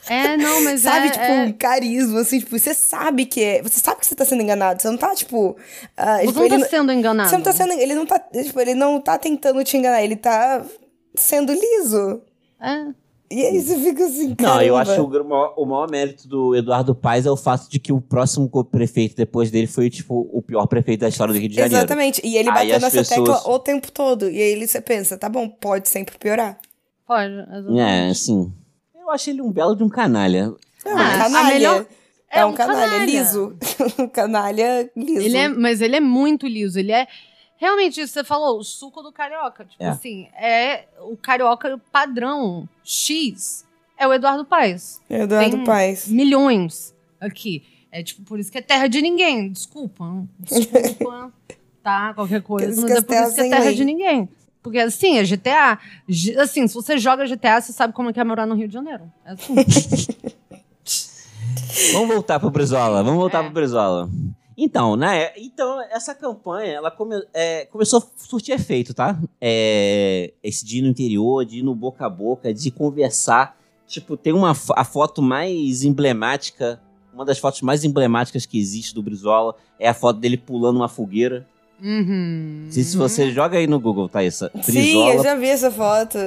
S1: É, não, mas <laughs>
S2: sabe,
S1: é,
S2: tipo,
S1: é...
S2: um carisma, assim, tipo, você sabe que é. Você sabe que você tá sendo enganado. Você não tá, tipo. Uh,
S1: você tipo, não tá sendo enganado.
S2: Você não tá sendo. Ele não tá. Tipo, ele não tá tentando te enganar, ele tá sendo liso.
S1: É.
S2: E aí você fica assim, caramba.
S3: Não, eu acho que o maior, o maior mérito do Eduardo Paes é o fato de que o próximo prefeito depois dele foi, tipo, o pior prefeito da história do Rio de Janeiro.
S2: Exatamente. E ele bateu nessa pessoas... tecla o tempo todo. E aí você pensa, tá bom, pode sempre piorar.
S1: Pode,
S3: exatamente. É, sim. Eu acho ele um belo de um canalha.
S2: É, um ah, canalha. Melhor... É, é um, um canalha, canalha, liso. <laughs> um canalha liso.
S1: Ele é, mas ele é muito liso. Ele é Realmente, isso você falou, o suco do carioca. Tipo é. assim, é o carioca padrão X é o Eduardo Paes.
S2: É Eduardo Tem Paes.
S1: Milhões aqui. É tipo, por isso que é terra de ninguém. Desculpa. Desculpa. <laughs> tá? Qualquer coisa. Mas é por isso que é terra de ninguém. Porque assim, é GTA. Assim, se você joga GTA, você sabe como é que é morar no Rio de Janeiro. É assim. <laughs>
S3: Vamos voltar pro Brizola. Vamos voltar é. pro Brizola. Então, né? Então, essa campanha, ela come, é, começou a surtir efeito, tá? É, esse dia no interior, de ir no boca a boca, de conversar. Tipo, tem uma a foto mais emblemática, uma das fotos mais emblemáticas que existe do Brizola é a foto dele pulando uma fogueira.
S1: Uhum.
S3: Se, se você joga aí no Google, Thaisa.
S2: Brizola, Sim, eu já vi essa foto.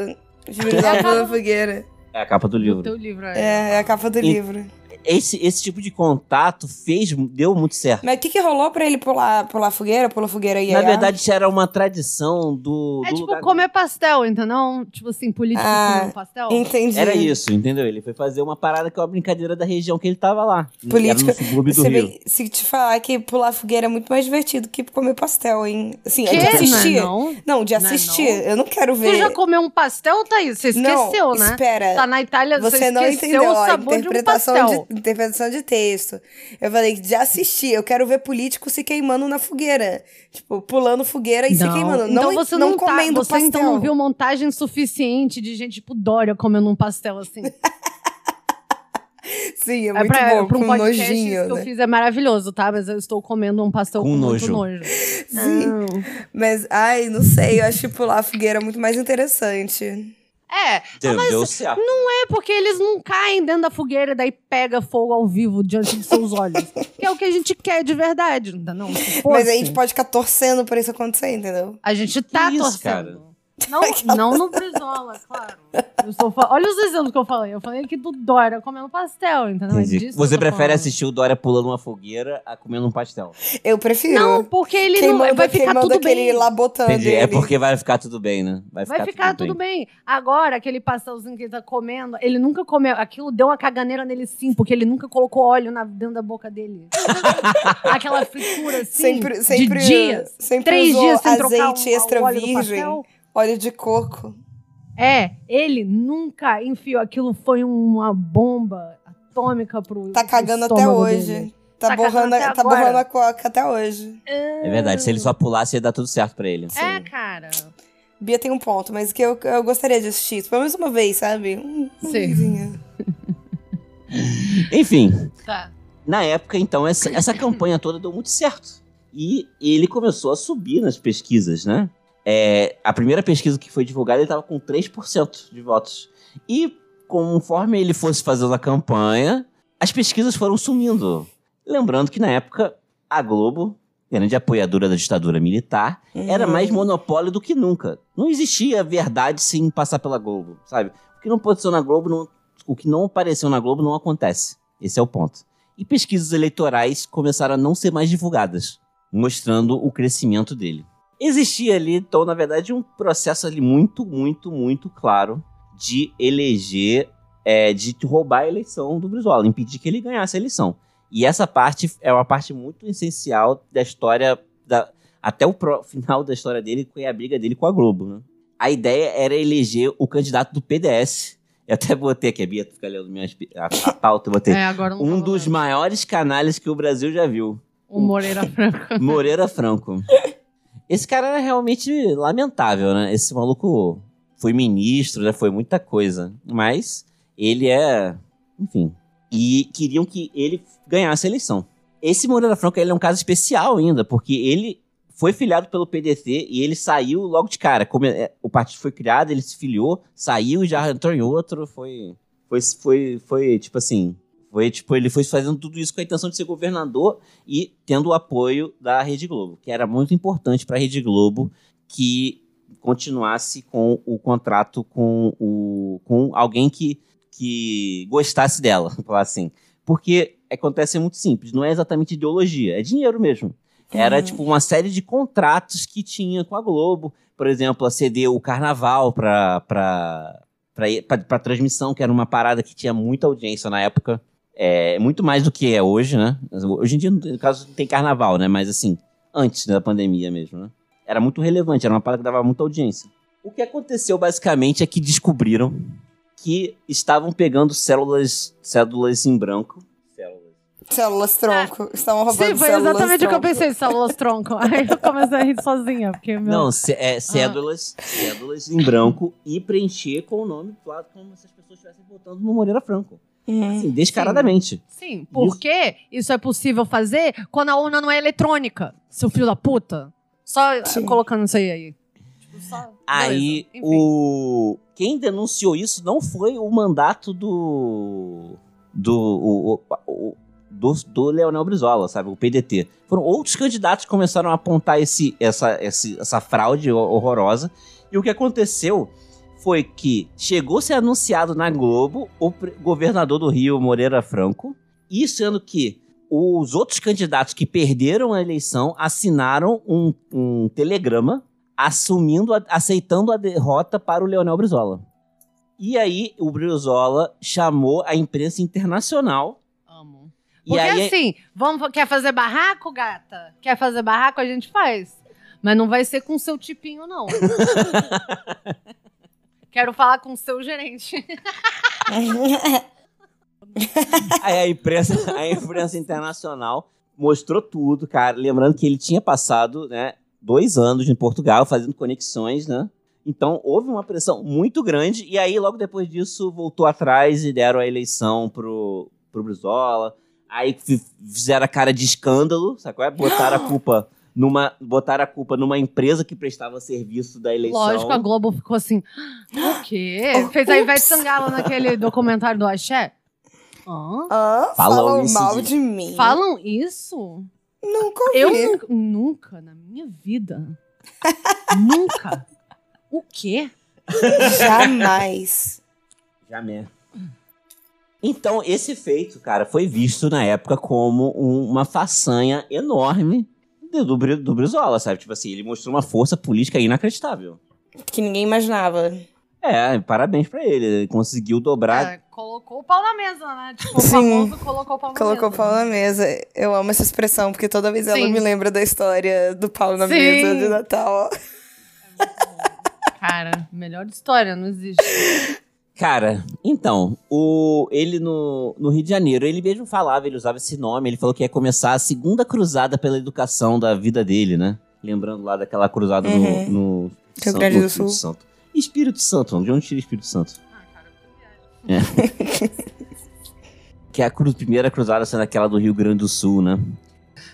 S2: De Brizola <laughs> pulando fogueira.
S3: É a capa do livro.
S1: Do livro é.
S2: é, é a capa do e, livro
S3: esse, esse tipo de contato fez, deu muito certo.
S2: Mas o que, que rolou pra ele pular, pular fogueira, pular fogueira aí?
S3: Na verdade, isso era uma tradição do.
S1: É
S3: do
S1: tipo lugar... comer pastel, entendeu? Tipo assim, político ah, comer pastel.
S2: Entendi.
S3: Era isso, entendeu? Ele foi fazer uma parada que é uma brincadeira da região que ele tava lá.
S2: Política.
S3: Era no subúrbio do Rio.
S2: Bem, se te falar que pular fogueira é muito mais divertido que comer pastel, hein? Assim, que? de assistir.
S1: Não, não.
S2: não de assistir. Não, não. Eu não quero ver.
S1: Você já comeu um pastel, Thaís? Você esqueceu,
S2: não,
S1: né?
S2: Espera.
S1: Tá na Itália, você, você não
S2: entendeu
S1: o sabor
S2: interpretação
S1: de um pastel.
S2: De, interpretação de texto. Eu falei, de assistir, eu quero ver político se queimando na fogueira. Tipo, pulando fogueira e não. se queimando. Então não, você não, não tá, comendo
S1: você
S2: pastel.
S1: então não viu montagem suficiente de gente tipo Dória comendo um pastel assim. <laughs>
S2: Sim, é, é muito pra, bom, pra um com podcast nojinho,
S1: que né? eu fiz é maravilhoso, tá? Mas eu estou comendo um pastel com, com nojo. nojo.
S2: Sim, mas, ai, não sei, eu acho pular a fogueira muito mais interessante.
S1: É, deu, mas deu certo. não é porque eles não caem dentro da fogueira e daí pega fogo ao vivo diante de seus olhos. <laughs> que é o que a gente quer de verdade, não?
S2: Mas a gente pode ficar torcendo pra isso acontecer, entendeu?
S1: A gente tá isso, torcendo. Cara? Não, <laughs> não no Brizola, claro. Estou Olha os exemplos que eu falei. Eu falei aqui do Dória comendo pastel, entendeu? É
S3: Você prefere
S1: falando.
S3: assistir o Dória pulando uma fogueira a comendo um pastel?
S2: Eu prefiro.
S1: Não, porque ele
S2: quem
S1: não
S2: manda,
S1: vai ficar tudo
S2: aquele
S1: bem.
S2: lá botando
S3: Entendi.
S2: ele.
S3: É porque vai ficar tudo bem, né?
S1: Vai ficar tudo bem. Agora, aquele pastelzinho que ele tá comendo, ele nunca comeu. Aquilo deu uma caganeira nele sim, porque ele nunca colocou óleo na, dentro da boca dele. <laughs> Aquela fritura assim,
S2: Sempre, sempre,
S1: de dias.
S2: sempre
S1: Três
S2: usou
S1: dias sem trocar
S2: azeite
S1: o- o
S2: extra
S1: óleo do
S2: virgem,
S1: pastel.
S2: Óleo de coco.
S1: É, ele nunca enfiou. Aquilo foi uma bomba atômica pro
S2: Tá cagando até hoje.
S1: dele.
S2: Tá,
S1: Tá
S2: borrando,
S1: até
S2: tá borrando a coca até hoje.
S3: É verdade. Se ele só pulasse, ia dar tudo certo pra ele.
S1: É, cara.
S2: Bia tem um ponto, mas que eu, eu gostaria de assistir, pelo menos uma vez, sabe? Um,
S1: Sim. <laughs>
S3: Enfim,
S1: Tá.
S3: na época, então, essa, essa campanha toda deu muito certo. E ele começou a subir nas pesquisas, né? É, a primeira pesquisa que foi divulgada, ele estava com 3% de votos. E conforme ele fosse fazendo a campanha, as pesquisas foram sumindo. Lembrando que na época, a Globo, grande apoiadora da ditadura militar, era
S2: Uhum.
S3: mais monopólio do que nunca. Não existia verdade sem passar pela Globo, sabe? O que não aconteceu na Globo, não- o que não apareceu na Globo não acontece. Esse é o ponto. E pesquisas eleitorais começaram a não ser mais divulgadas, mostrando o crescimento dele. Existia ali, então, na verdade, um processo ali muito, muito, muito claro de eleger, é, de roubar a eleição do Brizola, impedir que ele ganhasse a eleição. E essa parte é uma parte muito essencial da história, da, até o <laughs> final da história dele, que foi a briga dele com a Globo. Né? A ideia era eleger o candidato do PDS. Eu até botei aqui, a Bia fica lendo minhas, a, a pauta, eu botei.
S1: É, agora não
S3: um dos
S1: falando.
S3: maiores canalhas que o Brasil já viu.
S1: O Moreira Franco. <laughs>
S3: Moreira Franco. Esse cara era realmente lamentável, né? Esse maluco foi ministro, né? Foi muita coisa. Mas ele é. Enfim. E queriam que ele ganhasse a eleição. Esse Moreira Franco ele é um caso especial ainda, porque ele foi filiado pelo PDT e ele saiu logo de cara. Como é, o partido foi criado, ele se filiou, saiu e já entrou em outro. Foi. Foi, foi, foi tipo assim. Foi tipo, ele foi fazendo tudo isso com a intenção de ser governador e tendo o apoio da Rede Globo, que era muito importante para a Rede Globo que continuasse com o contrato com, o, com alguém que, que gostasse dela, <laughs> falar assim. Porque acontece muito simples, não é exatamente ideologia, é dinheiro mesmo. Era tipo uma série de contratos que tinha com a Globo, por exemplo, a o carnaval para para transmissão, que era uma parada que tinha muita audiência na época. É, muito mais do que é hoje, né? Hoje em dia, no caso, não tem carnaval, né? Mas assim, antes da pandemia mesmo, né? Era muito relevante, era uma parada que dava muita audiência. O que aconteceu basicamente é que descobriram que estavam pegando células, células em branco. Células.
S2: Células tronco. Estavam roubando
S1: Sim, foi
S2: células
S1: exatamente o que eu
S2: tronco.
S1: pensei, células tronco. <laughs> Aí eu comecei a rir sozinha, porque meu...
S3: Não, é, cédulas, cédulas em branco e preencher com o nome do lado, como se as pessoas estivessem votando no Moreira Franco.
S2: Uhum.
S3: Assim, descaradamente.
S1: Sim, porque isso é possível fazer quando a urna não é eletrônica, seu filho da puta. Só eh,
S2: Sim.
S1: colocando isso aí aí. Tipo, só-
S3: Aí o quem denunciou isso não foi o mandato do do o, o- o- do, do Leonel Brizola, sabe, o PDT. Foram outros candidatos que começaram a apontar esse, essa, esse- essa fraude ho- horrorosa. E o que aconteceu foi que chegou a ser anunciado na Globo o governador do Rio, Moreira Franco, e sendo que os outros candidatos que perderam a eleição assinaram um, um telegrama assumindo, aceitando a derrota para o Leonel Brizola. E aí o Brizola chamou a imprensa internacional.
S1: Amo.
S3: E
S1: Porque
S3: aí
S1: assim, vamos, quer fazer barraco, gata? Quer fazer barraco, a gente faz. Mas não vai ser com seu tipinho, não. <laughs> Quero falar com o seu gerente. <laughs>
S3: Aí a imprensa, a imprensa internacional mostrou tudo, cara. Lembrando que ele tinha passado, né, dois anos em Portugal fazendo conexões, né? Então houve uma pressão muito grande. E aí, logo depois disso, voltou atrás e deram a eleição pro, pro Brizola. Aí fi- fizeram a cara de escândalo, sacou? Botaram a culpa numa. Botaram a culpa numa empresa que prestava serviço da eleição.
S1: Lógico, a Globo ficou assim. O quê? <gasps> Fez a Ivete Sangalo naquele <laughs> documentário do Axé? Hã?
S2: Ah,
S3: Falam
S2: falam
S3: isso
S2: mal
S3: de-
S2: de mim.
S1: Falam isso?
S2: Nunca ouvi.
S1: Eu nunca, nunca na minha vida, <laughs> nunca, O quê?
S2: Jamais.
S3: Jamais. Então, esse feito, cara, foi visto na época como um- uma façanha enorme do, do, Bri- do Brizola, sabe? Tipo assim, ele mostrou uma força política inacreditável.
S2: Que ninguém imaginava.
S3: É, parabéns pra ele. Ele conseguiu dobrar.
S1: É, colocou o pau na mesa, né? Tipo, o
S2: Sim.
S1: famoso colocou o pau na
S2: Colocou o
S1: mesa.
S2: pau na mesa. Eu amo essa expressão, porque toda vez ela
S1: Sim.
S2: me lembra da história do pau na
S1: Sim.
S2: mesa de Natal.
S1: Cara, melhor história, não existe. <laughs>
S3: Cara, então, o, ele no, no Rio de Janeiro, ele mesmo falava, ele usava esse nome, ele falou que ia começar a segunda cruzada pela educação da vida dele, né? Lembrando lá daquela cruzada no-
S2: Uhum.
S3: no,
S2: Rio Grande
S3: no
S2: do
S3: Espírito
S2: Sul.
S3: Santo. Espírito Santo, de onde tira Espírito Santo?
S1: Ah, cara, eu viagem. <laughs>
S3: Que é a cru- primeira cruzada sendo aquela do Rio Grande do Sul, né?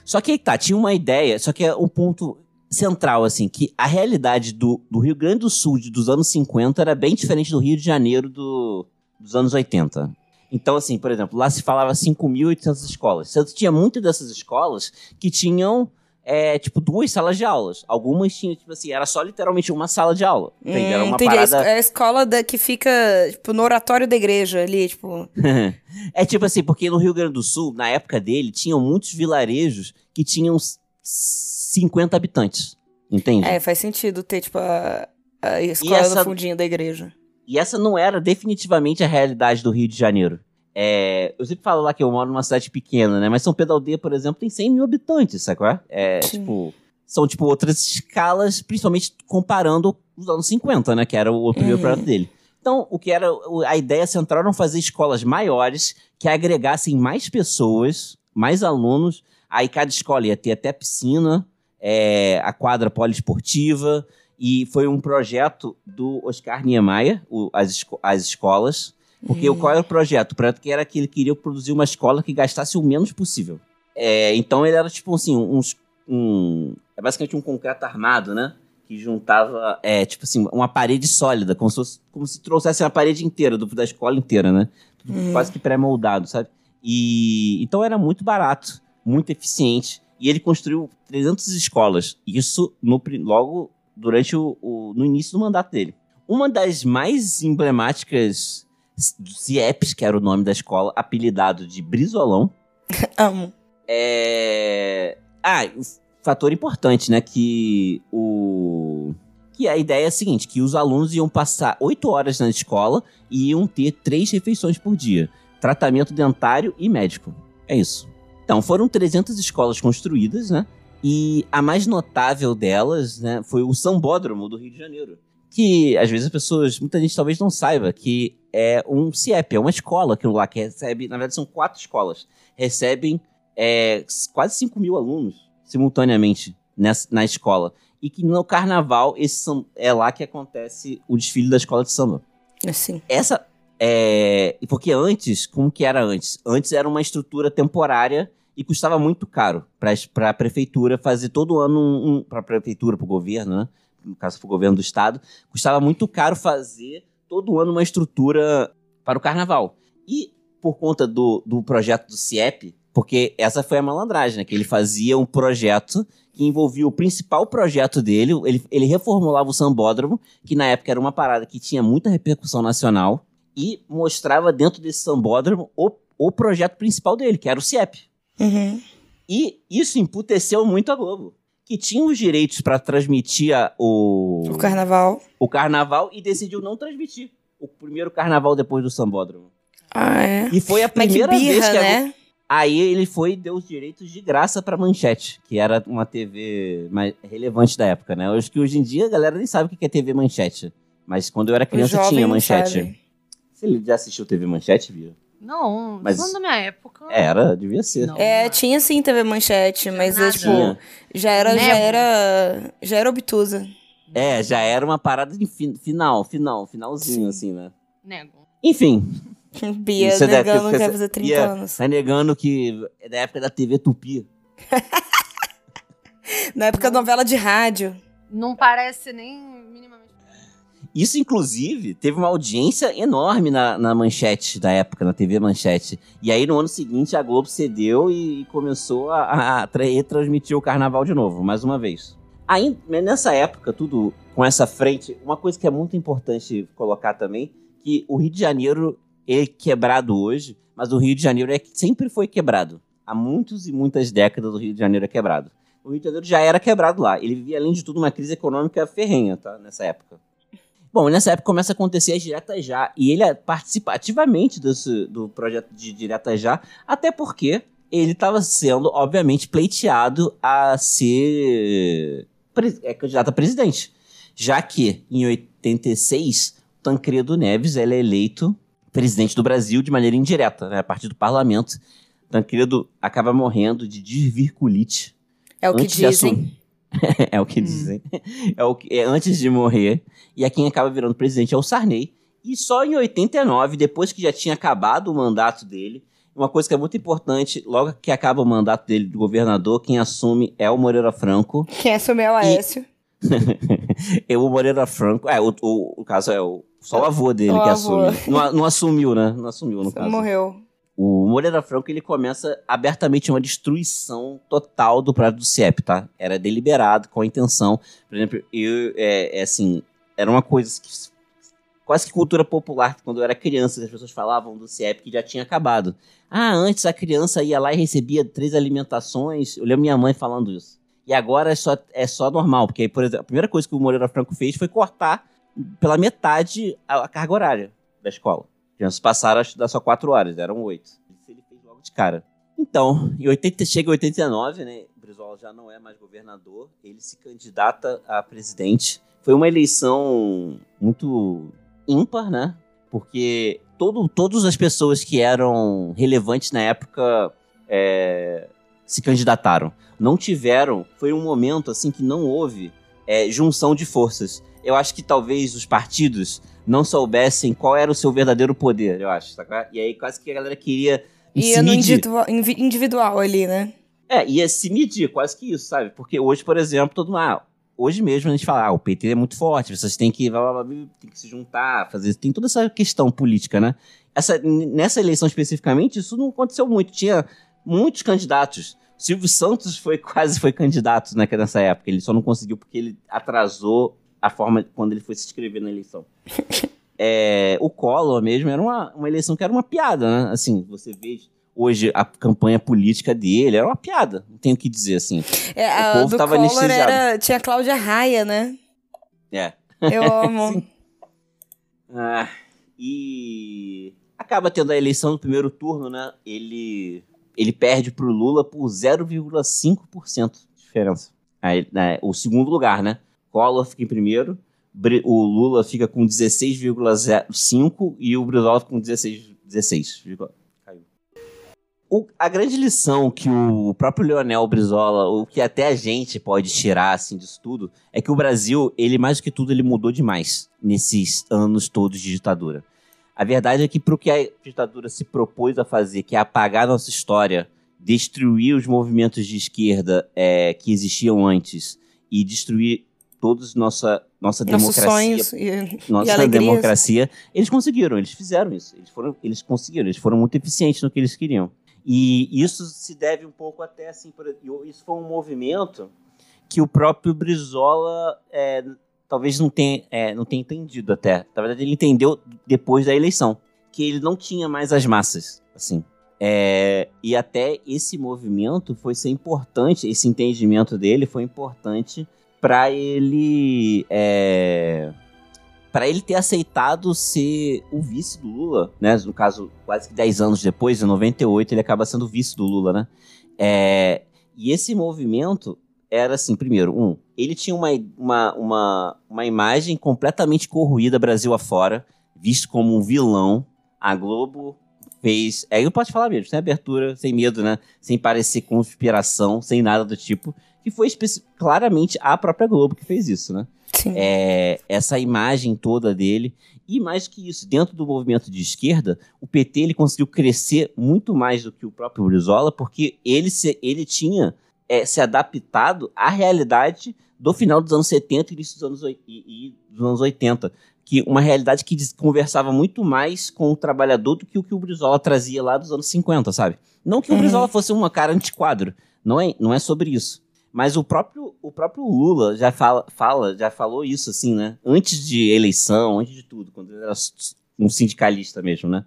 S3: Só que aí tá, tinha uma ideia, só que é um ponto central, assim, que a realidade do, do Rio Grande do Sul dos anos 50 era bem diferente do Rio de Janeiro do- dos anos 80. Então, assim, por exemplo, lá se falava 5.800 escolas. Você tinha muitas dessas escolas que tinham, é, tipo, duas salas de aulas. Algumas tinham, tipo assim, era só literalmente uma sala de aula. Entende? Era
S2: Hum,
S3: uma
S2: entendi.
S3: Parada...
S2: É a escola da, que fica, tipo, no oratório da igreja ali, tipo. <laughs>
S3: é tipo assim, porque no Rio Grande do Sul, na época dele, tinham muitos vilarejos que tinham 50 habitantes. Entende?
S2: É, faz sentido ter, tipo, a, a escola
S3: essa-
S2: no fundinho da igreja.
S3: E essa não era definitivamente a realidade do Rio de Janeiro. É, eu sempre falo lá que eu moro numa cidade pequena, né? Mas São Pedro Aldeia, por exemplo, tem 100 mil habitantes, sabe qual é? É, tipo... São, tipo, outras escalas, principalmente comparando os anos 50, né? Que era o primeiro
S2: Uhum.
S3: projeto dele. Então, o que era a ideia central era fazer escolas maiores que agregassem mais pessoas, mais alunos. Aí cada escola ia ter até piscina, é, a quadra poliesportiva. E foi um projeto do Oscar Niemeyer, o- as, esco- as escolas. Porque qual era o projeto? O projeto que era que ele queria produzir uma escola que gastasse o menos possível. É, então ele era tipo assim, uns, um, é basicamente um concreto armado, né? Que juntava, é, tipo assim, uma parede sólida, como se, fosse- como se trouxesse a parede inteira, do, da escola inteira, né? Tudo
S2: Uhum.
S3: Quase que pré-moldado, sabe? E então era muito barato, muito eficiente. E ele construiu 300 escolas. Isso no, logo durante o, o- no início do mandato dele. Uma das mais emblemáticas do CIEPs, que era o nome da escola, apelidado de Brizolão, <laughs>
S2: Amo.
S3: é... Ah, um fator importante, né? Que o. Que a ideia é a seguinte: que os alunos iam passar oito horas na escola e iam ter três refeições por dia: tratamento dentário e médico. É isso. Então, foram 300 escolas construídas, né? E a mais notável delas, né, foi o Sambódromo do Rio de Janeiro. Que às vezes as pessoas, muita gente talvez não saiba, que é um CIEP, é uma escola aquilo lá, que recebe, na verdade são quatro escolas, recebem é, quase 5 mil alunos simultaneamente nessa, na escola. E que no carnaval, esse é lá que acontece o desfile da escola de samba.
S2: Assim.
S3: Essa. É, porque antes, como que era antes? Antes era uma estrutura temporária e custava muito caro para a prefeitura fazer todo ano um. um para a prefeitura, para o governo, né? No caso, para o governo do estado, custava muito caro fazer todo ano uma estrutura para o carnaval. E por conta do, do projeto do CIEP, porque essa foi a malandragem, né? Que ele fazia um projeto que envolvia o principal projeto dele, ele, ele reformulava o sambódromo, que na época era uma parada que tinha muita repercussão nacional, e mostrava dentro desse sambódromo o, o projeto principal dele, que era o CIEP.
S2: Uhum.
S3: E isso emputeceu muito a Globo, que tinha os direitos para transmitir a- o,
S2: O carnaval.
S3: o carnaval e decidiu não transmitir o primeiro carnaval depois do sambódromo.
S2: Ah, é.
S3: E foi a
S2: Mas que
S3: primeira vez
S2: birra,
S3: que a
S2: né?
S3: Aí ele foi deu os direitos de graça pra Manchete, que era uma TV mais relevante da época, né? Acho que hoje em dia a galera nem sabe o que é TV Manchete. Mas quando eu era criança tinha Manchete.
S2: sabe.
S3: Você já assistiu TV Manchete, Bia?
S1: Não,
S3: Mas-
S1: falando da minha época.
S3: Era, devia ser.
S1: Não.
S2: É, tinha sim TV Manchete, mas é, tipo,
S3: Tinha.
S2: já era, já
S1: Névoa.
S2: era, já era obtusa.
S3: É, já era uma parada de fin- final, final, finalzinho, assim, né?
S1: Nego.
S3: Enfim, <laughs>
S2: Bia
S3: Você deve-
S2: negando que
S3: você-
S2: vai fazer 30
S3: Bia
S2: anos.
S3: tá negando que é da época da TV Tupi. <laughs>
S2: Na época da novela de rádio.
S1: Não parece nem minimamente.
S3: Isso, inclusive, teve uma audiência enorme na, na manchete da época, na TV Manchete. E aí, no ano seguinte, a Globo cedeu e, e começou a, a, a tra- retransmitir o carnaval de novo, mais uma vez. Aí, nessa época, tudo com essa frente. Uma coisa que é muito importante colocar também, que o Rio de Janeiro é quebrado hoje, mas o Rio de Janeiro é, sempre foi quebrado. Há muitos e muitas décadas o Rio de Janeiro é quebrado. O Rio de Janeiro já era quebrado lá. Ele vivia, além de tudo, uma crise econômica ferrenha, tá? Nessa época. Bom, nessa época começa a acontecer as diretas já, e ele participa ativamente desse, do projeto de diretas já, até porque ele estava sendo, obviamente, pleiteado a ser é, candidato a presidente. Já que, em 86, Tancredo Neves é eleito presidente do Brasil de maneira indireta, né, a partir do parlamento. Tancredo acaba morrendo de dirvirculite.
S2: É o que dizem. <laughs>
S3: é o que hum. dizem. É o que, é antes de morrer. E a quem acaba virando presidente é o Sarney. E só em 89, depois que já tinha acabado o mandato dele, uma coisa que é muito importante, logo que acaba o mandato dele de governador, quem assume é o Moreira Franco.
S2: Quem assume é o Aécio.
S3: E... <laughs> o Moreira Franco. É, o, o, o caso é o, só o avô dele o que avô. assume. Não, não, assumiu, né? Não assumiu, no caso.
S2: Morreu.
S3: O Moreira Franco ele começa abertamente uma destruição total do projeto do CIEP, tá? Era deliberado, com a intenção. Por exemplo, eu, é, é assim, era uma coisa que quase que cultura popular, quando eu era criança, as pessoas falavam do CIEP que já tinha acabado. Ah, antes a criança ia lá e recebia três alimentações. Eu lembro minha mãe falando isso. E agora é só, é só normal, porque, por exemplo, a primeira coisa que o Moreira Franco fez foi cortar pela metade a, a carga horária da escola. As crianças passaram a estudar só quatro horas, eram oito. Isso ele fez logo de cara. Então, em 80, chega em 89, né? Brizola já não é mais governador, ele se candidata a presidente. Foi uma eleição muito ímpar, né? Porque todo, todas as pessoas que eram relevantes na época é, se candidataram. Não tiveram, foi um momento assim que não houve é, junção de forças. Eu acho que talvez os partidos não soubessem qual era o seu verdadeiro poder, eu acho, tá? E aí quase que a galera queria
S2: Ia no individual, individual ali, né?
S3: É, ia se medir, quase que isso, sabe? Porque hoje, por exemplo, todo mundo, ah, hoje mesmo a gente fala, ah, o PT é muito forte, vocês têm que, têm que se juntar, fazer, tem toda essa questão política, né? Essa, nessa eleição especificamente, isso não aconteceu muito. Tinha muitos candidatos. Silvio Santos foi <laughs> quase foi candidato né, nessa época. Ele só não conseguiu porque ele atrasou a forma quando ele foi se inscrever na eleição. <laughs> é, o Collor mesmo era uma, uma eleição que era uma piada, né? Assim, você vê hoje a campanha política dele era uma piada, não tenho o que dizer assim.
S2: É, o povo do tava Collor era, tinha Cláudia Raia, né?
S3: É.
S2: Eu amo. <laughs>
S3: ah, e acaba tendo a eleição no primeiro turno, né? Ele ele perde pro Lula por 0,5% de diferença. Aí, né, o segundo lugar, né? Collor fica em primeiro, o Lula fica com 16,05 e o Brizola fica com 16, 16 o, a grande lição que o próprio Leonel Brizola, o que até a gente pode tirar assim disso tudo, é que o Brasil, ele mais do que tudo, ele mudou demais nesses anos todos de ditadura. A verdade é que para o que a ditadura se propôs a fazer, que é apagar nossa história, destruir os movimentos de esquerda é, que existiam antes e destruir todos nossa nossa Nossos democracia,
S2: e,
S3: nossa e democracia, eles conseguiram, eles fizeram isso, eles foram, eles conseguiram, eles foram muito eficientes no que eles queriam. E isso se deve um pouco até assim, por, isso foi um movimento que o próprio Brizola é, talvez não tenha, é, não tenha entendido até. Na verdade, ele entendeu depois da eleição que ele não tinha mais as massas, assim. É, e até esse movimento foi ser importante, esse entendimento dele foi importante para ele é, para ele ter aceitado ser o vice do Lula, né? No caso, quase que 10 anos depois, em 98, ele acaba sendo vice do Lula, né? É, e esse movimento era assim, primeiro, um, ele tinha uma, uma, uma, uma imagem completamente corroída Brasil afora, visto como um vilão. A Globo fez. Aí eu posso falar mesmo, sem abertura, sem medo, né? Sem parecer conspiração, sem nada do tipo. Que foi claramente a própria Globo que fez isso, né? É, essa imagem toda dele. E mais que isso, dentro do movimento de esquerda, o PT ele conseguiu crescer muito mais do que o próprio Brizola, porque ele, se, ele tinha é, se adaptado à realidade do final dos anos 70 e início dos anos, e, e dos anos 80. Que uma realidade que conversava muito mais com o trabalhador do que o que o Brizola trazia lá dos anos 50, sabe? Não que o uhum. Brizola fosse uma cara antiquadro, não é, não é sobre isso Mas o próprio, o próprio Lula já fala, fala, já falou isso, assim, né? Antes de eleição, antes de tudo, quando ele era um sindicalista mesmo, né?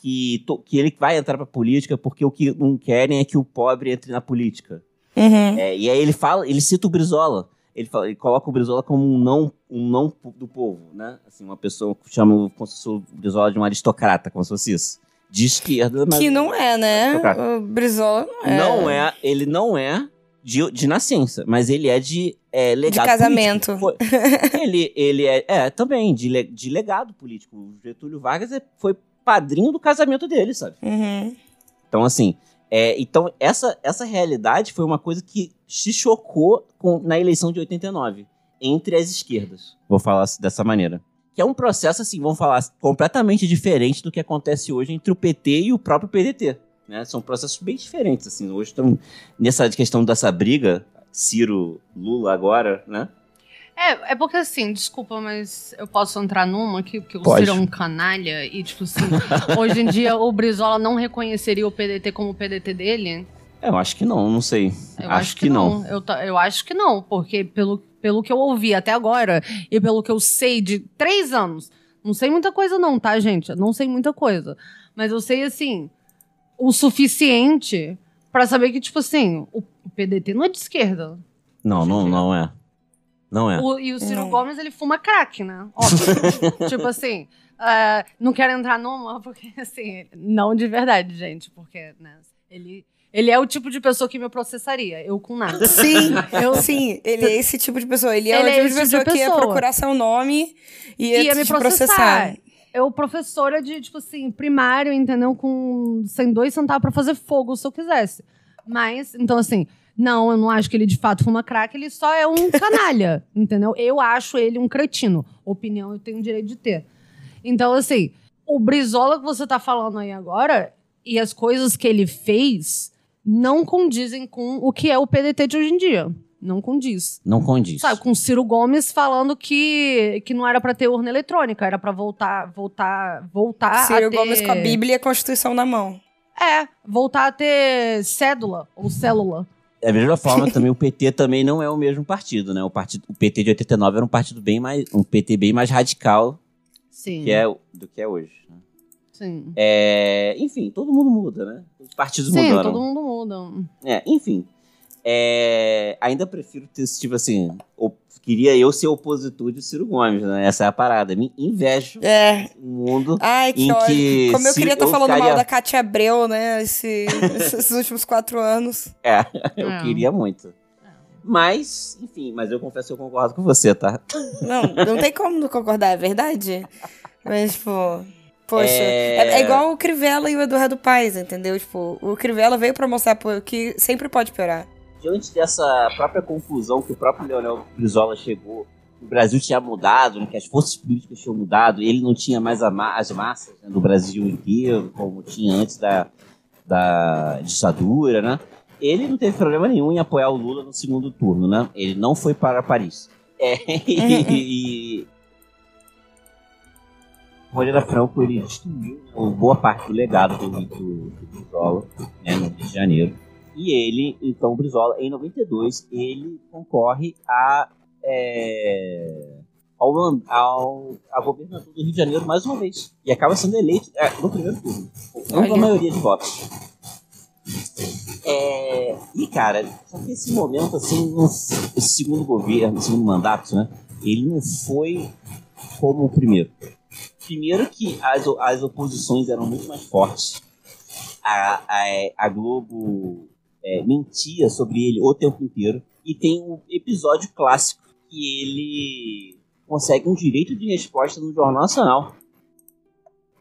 S3: Que, to, que ele vai entrar pra política porque o que não querem é que o pobre entre na política.
S2: Uhum.
S3: É, e aí ele fala, ele cita o Brizola. Ele, fala, ele coloca o Brizola como um não, um não do povo, né? Assim, uma pessoa que chama o, o Brizola de um aristocrata, como se fosse isso. De esquerda, mas.
S2: Que não é, né? O Brizola não é.
S3: Não é, ele não é de, de nascença, mas ele é de é, legado
S2: De casamento.
S3: político. <laughs> Ele, ele é, é também de, de legado político. O Getúlio Vargas é- foi padrinho do casamento dele, sabe?
S2: Uhum.
S3: Então, assim, é, então essa, essa realidade foi uma coisa que se chocou com- na eleição de 89, entre as esquerdas. Vou falar dessa maneira. Que é um processo, assim, vamos falar, completamente diferente do que acontece hoje entre o PT e o próprio PDT. Né? São processos bem diferentes, assim. Hoje estão nessa questão dessa briga, Ciro, Lula agora, né?
S1: É, é porque assim, desculpa, mas eu posso entrar numa que, que o
S3: Pode.
S1: Ciro é um canalha e, tipo assim, <laughs> hoje em dia o Brizola não reconheceria o PDT como o PDT dele?
S3: Eu acho que não, não sei.
S1: Eu
S3: acho, que, não.
S1: Eu, ta- eu acho que não, porque pelo, pelo que eu ouvi até agora e pelo que eu sei de três anos, não sei muita coisa não, tá, gente? Eu Não sei muita coisa. Mas eu sei, assim, o suficiente pra saber que, tipo assim, o PDT não é de esquerda.
S3: Não, não, não é. Não é.
S1: O- e o Ciro
S2: Não.
S1: Gomes, ele fuma crack, né? Óbvio. <laughs> tipo assim, ah, não quero entrar numa, porque assim, não de verdade, gente, porque, né, ele, ele é o tipo de pessoa que me processaria, eu com nada.
S2: Sim, <laughs>
S1: Eu-
S2: sim, ele é esse tipo de pessoa. Ele é
S1: Ele
S2: o
S1: é
S2: tipo de
S1: esse tipo
S2: pessoa
S1: de
S2: que ia
S1: pessoa.
S2: procurar seu nome e ia,
S1: ia me
S2: te
S1: processar. Eu, professora de, tipo assim, primário, entendeu? Com sem dois centavos pra fazer fogo, se eu quisesse. Mas, então, assim, não, eu não acho que ele de fato fuma crack, ele só é um canalha, <laughs> entendeu? Eu acho ele um cretino. Opinião eu tenho direito de ter. Então, assim, o Brizola que você tá falando aí agora e as coisas que ele fez não condizem com o que é o PDT de hoje em dia. Não condiz.
S3: Não condiz.
S1: Sabe, com o Ciro Gomes falando que, que não era pra ter urna eletrônica, era pra voltar, voltar, voltar
S2: Ciro
S1: a ter...
S2: Gomes com a Bíblia e a Constituição na mão.
S1: É, voltar a ter cédula ou célula.
S3: Da mesma forma, também o PT também não é o mesmo partido, né? O, partido, o PT de 89 era um partido bem mais. um PT bem mais radical
S1: Sim.
S3: que é, do que é hoje. né?
S1: Sim.
S3: É, enfim, todo mundo muda, né? Os partidos
S1: Sim,
S3: mudaram.
S1: todo mundo muda.
S3: É, enfim. É, ainda prefiro ter, tipo assim. queria eu ser opositor de Ciro Gomes, né? Essa é a parada. Me invejo
S2: É.
S3: o mundo.
S2: Ai, que
S3: Em
S2: ódio.
S3: que
S2: Como eu queria estar
S3: eu
S2: falando
S3: ficaria-
S2: mal da Cátia Abreu, né? Esse- <laughs> esses últimos quatro anos.
S3: É, <laughs> eu
S1: É.
S3: queria muito. Mas, enfim, mas eu confesso que eu concordo com você, tá?
S2: Não, não tem como não concordar, é verdade. Mas, tipo. Poxa,
S3: É-
S2: é, é igual o Crivella e o Eduardo Paes, entendeu? Tipo, o Crivella veio pra mostrar que sempre pode piorar.
S3: Diante dessa própria confusão que o próprio Leonel Brizola chegou, o Brasil tinha mudado, né, que as forças políticas tinham mudado, ele não tinha mais ma- as massas né, do Brasil inteiro, como tinha antes da, da ditadura, né? Ele não teve problema nenhum em apoiar o Lula no segundo turno, né? Ele não foi para Paris. É, <laughs> e, Moreira Franco, ele destruiu né, boa parte do legado do, do, do Brizola, né, no Rio de Janeiro. E ele, então, o Brizola, em 92, ele concorre a, é, ao, ao a governador do Rio de Janeiro mais uma vez. E acaba sendo eleito é, no primeiro turno. Não com a maioria de votos. É, e, cara, só que esse momento, assim, não- esse segundo governo, esse segundo mandato, né? Ele não foi como o primeiro. Primeiro que as, as oposições eram muito mais fortes. A, a, a Globo é, mentia sobre ele o tempo inteiro. E tem um episódio clássico que ele consegue um direito de resposta no Jornal Nacional.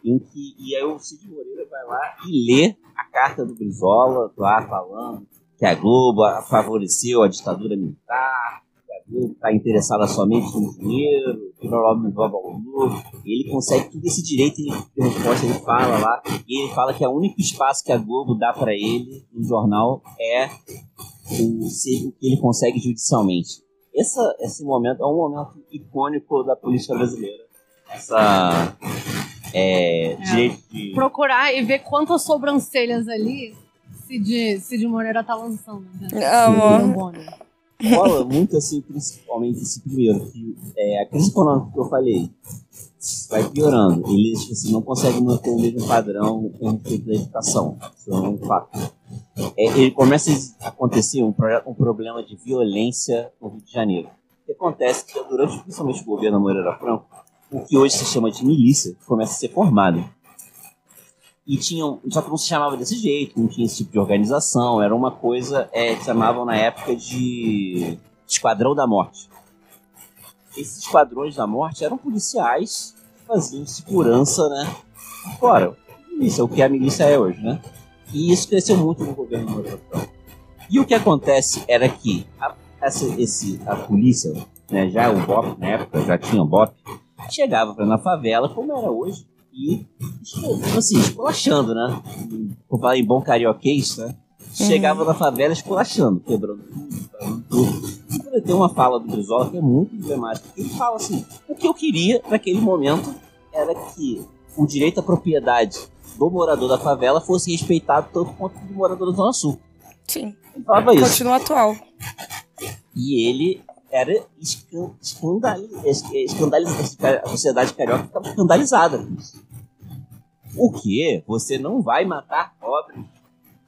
S3: Em que, e aí o Cid Moreira vai lá e lê a carta do Brizola, lá falando que a Globo favoreceu a ditadura militar, está interessada somente no dinheiro, que não envolve ao Lula. Ele consegue todo esse direito de resposta, ele fala lá, e ele fala que o único espaço que a Globo dá para ele no jornal é o, ser o que ele consegue judicialmente. Essa, esse momento é um momento icônico da política brasileira. Essa é, direito de
S1: Procurar e ver quantas sobrancelhas ali Cid, Cid Moreira tá lançando. Né?
S2: Amor.
S3: Rola <laughs> muito assim, principalmente esse primeiro, que é a crise econômica que eu falei vai piorando. Eles assim, não conseguem manter o mesmo padrão com respeito da educação. Isso é um fato. É, ele começa a acontecer um, um, problema de violência no Rio de Janeiro. O que acontece é que durante principalmente o governo Moreira Franco, o que hoje se chama de milícia começa a ser formado. E tinham, só que não se chamava desse jeito, não tinha esse tipo de organização, era uma coisa é, que chamavam na época de Esquadrão da Morte esses esquadrões da morte eram policiais que faziam segurança, né? Fora, milícia, o que a milícia é hoje, né? E isso cresceu muito no governo Moreira E o que acontece era que a, essa, esse, a polícia, né, já o BOP, na época já tinha o BOP, chegava na favela, como era hoje, e assim, esculachando, né? Vou falar em bom carioquês, né? Chegava na favela esculachando, quebrando tudo, quebrando tudo tem uma fala do Brizola que é muito emblemática. Ele fala assim: o que eu queria naquele momento era que o direito à propriedade do morador da favela fosse respeitado tanto quanto do morador da Zona Sul.
S2: Sim.
S3: Ele falava isso.
S2: Continua atual.
S3: E ele era escandalizado. A sociedade carioca estava escandalizada com isso. O que? Você não vai matar pobres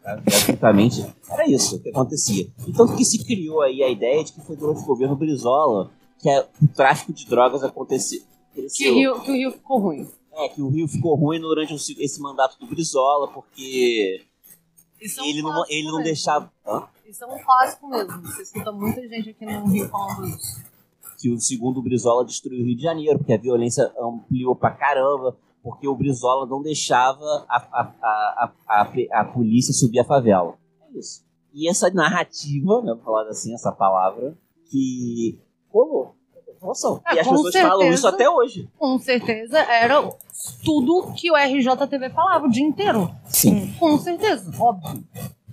S3: Basicamente, era isso que acontecia. Então que se criou aí a ideia de que foi durante o governo Brizola que o tráfico de drogas aconteceu.
S1: Que o, Rio, que o Rio ficou ruim.
S3: É, que o Rio ficou ruim durante esse mandato do Brizola, porque ele não, ele não deixava. Hã?
S1: Isso é um clássico mesmo. Você escuta muita gente aqui no Rio falando isso.
S3: Que o segundo Brizola destruiu o Rio de Janeiro, porque a violência ampliou pra caramba porque o Brizola não deixava a, a, a, a, a, polícia subir a favela. É isso. E essa narrativa, né, falar assim, essa palavra, que rolou. É, e as pessoas certeza, falam isso até hoje.
S1: Com certeza, era tudo que o RJTV falava o dia inteiro.
S3: Sim.
S1: Com certeza, óbvio.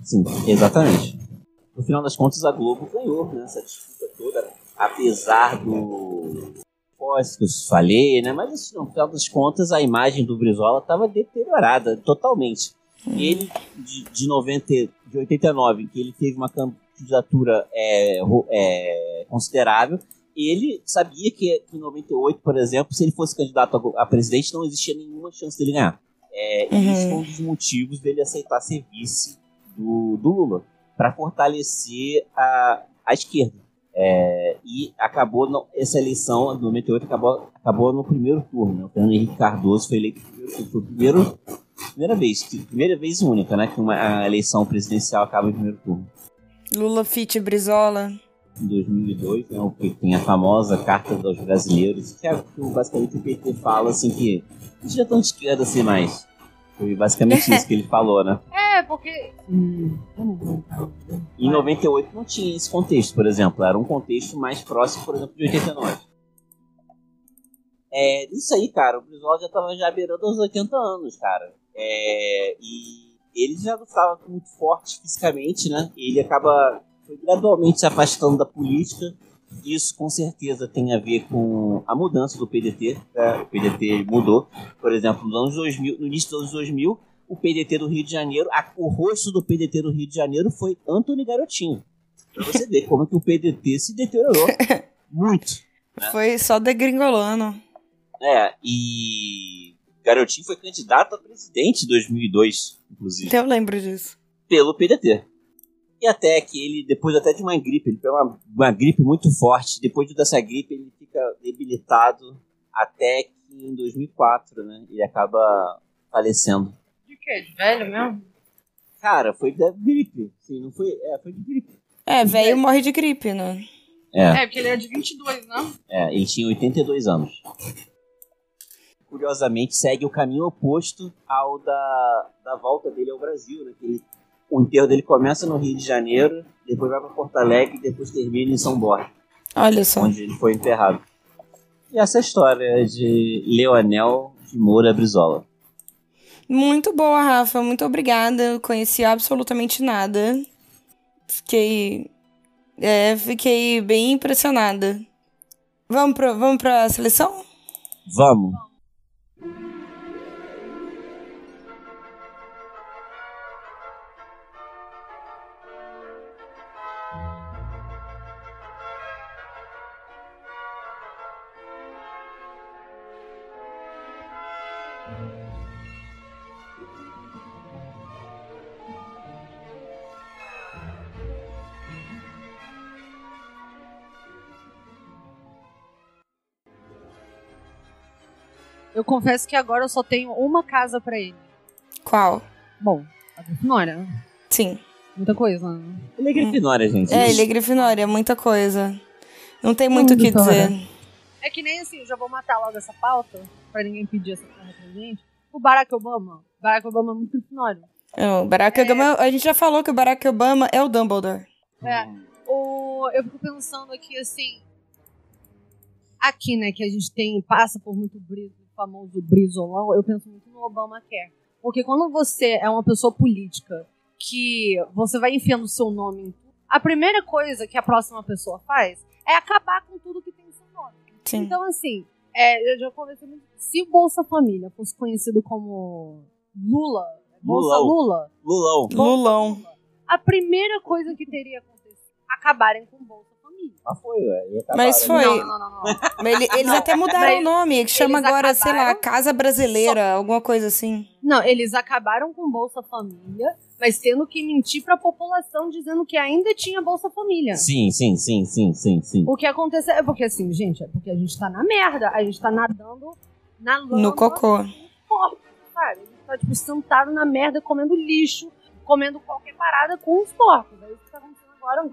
S3: Sim, exatamente. No final das contas, a Globo ganhou né, essa disputa toda, apesar do, pós que eu falei, né? Mas assim, no final das contas, a imagem do Brizola estava deteriorada totalmente. Hum. Ele, de, de, 90, de 89, que ele teve uma candidatura é, é, considerável, ele sabia que em 98, por exemplo, se ele fosse candidato a, a presidente, não existia nenhuma chance dele ganhar. É, uhum. E isso foi um dos motivos dele aceitar ser vice do, do Lula, para fortalecer a, a esquerda. É, e acabou, essa eleição de 98 acabou, acabou no primeiro turno. Né? O Fernando Henrique Cardoso foi eleito foi primeiro, primeira vez, primeira vez única, né? Que uma eleição presidencial acaba em primeiro turno.
S2: Lula Fit Brizola.
S3: Em 2002, né, o tem a famosa Carta dos Brasileiros, que é basicamente o PT fala assim que gente já tão de esquerda assim mais. Foi basicamente isso que ele falou, né? <laughs>
S1: É, porque. Hum,
S3: em 98 não tinha esse contexto, por exemplo. Era um contexto mais próximo, por exemplo, de 89. É, isso aí, cara, o Brizola já tava já beirando os 80 anos, cara. É, e ele já não estava muito forte fisicamente, né? Ele acaba foi gradualmente se afastando da política isso com certeza tem a ver com a mudança do PDT. Né? O PDT mudou. Por exemplo, nos anos 2000, no início dos anos 2000, o PDT do Rio de Janeiro, a, o rosto do PDT do Rio de Janeiro foi Antônio Garotinho. Pra você ver como é que o PDT se deteriorou <laughs> muito.
S2: Né? Foi só degringolando.
S3: É, e Garotinho foi candidato a presidente em 2002, inclusive.
S2: Eu lembro disso.
S3: Pelo PDT. E até que ele, depois até de uma gripe, ele pegou uma, uma gripe muito forte. Depois dessa gripe, ele fica debilitado até que em 2004, né? Ele acaba falecendo.
S1: De quê? De velho mesmo?
S3: Cara, foi da gripe. Sim, não foi. É, foi de gripe.
S2: É, velho morre de gripe, né?
S1: É. é, porque ele é de 22, né?
S3: É, ele tinha 82 anos. Curiosamente, segue o caminho oposto ao da, da volta dele ao Brasil, né? Que ele o enterro dele começa no Rio de Janeiro, depois vai para Porto Alegre e depois termina em São Borja.
S2: Olha só.
S3: Onde ele foi enterrado. E essa é a história de Leonel de Moura Brizola.
S2: Muito boa, Rafa. Muito obrigada. Eu conheci absolutamente nada. Fiquei. É, fiquei bem impressionada. Vamos pra, vamos pra seleção?
S3: Vamos.
S1: Eu confesso que agora eu só tenho uma casa pra ele.
S2: Qual?
S1: Bom, a Grifinória, né?
S2: Sim.
S1: Muita coisa, né?
S3: Ele é Grifinória, gente.
S2: É, ele é Grifinória, é muita coisa. Não tem muito o que
S1: Grifinória.
S2: dizer.
S1: É que nem assim, eu já vou matar logo essa pauta, pra ninguém pedir essa porra pra gente. O Barack Obama. Barack Obama é muito Grifinório.
S2: Não, o Barack Obama, a gente já falou que o Barack Obama é o Dumbledore.
S1: É. O, eu fico pensando aqui assim. Aqui, né, que a gente tem, passa por muito briso, o famoso brisolão, eu penso muito no Obamacare. Porque quando você é uma pessoa política que você vai enfiando o seu nome em tudo, a primeira coisa que a próxima pessoa faz é acabar com tudo que tem seu nome.
S2: Sim.
S1: Então, assim, é, eu já conversei muito. Se o Bolsa Família fosse conhecido como Lula, Bolsa
S3: Lulão.
S1: Lula,
S3: Lulão.
S2: Lulão.
S1: a primeira coisa que teria acontecido acabarem com o Bolsa Família.
S3: Mas foi, ué. acabaram.
S2: Mas foi.
S1: Não, não, não, não. <laughs>
S2: ele- eles até mudaram
S1: Mas
S2: o nome, que chama agora, sei lá, Casa Brasileira, alguma coisa assim.
S1: Não, eles acabaram com Bolsa Família, mas tendo que mentir pra população dizendo que ainda tinha Bolsa Família.
S3: Sim, sim, sim, sim, sim, sim.
S1: O que aconteceu é porque assim, gente, é porque a gente tá na merda, a gente tá nadando na lama.
S2: No cocô.
S1: porco, sabe? A gente tá, tipo, sentado na merda, comendo lixo, comendo qualquer parada com os porcos. É isso que tá acontecendo agora,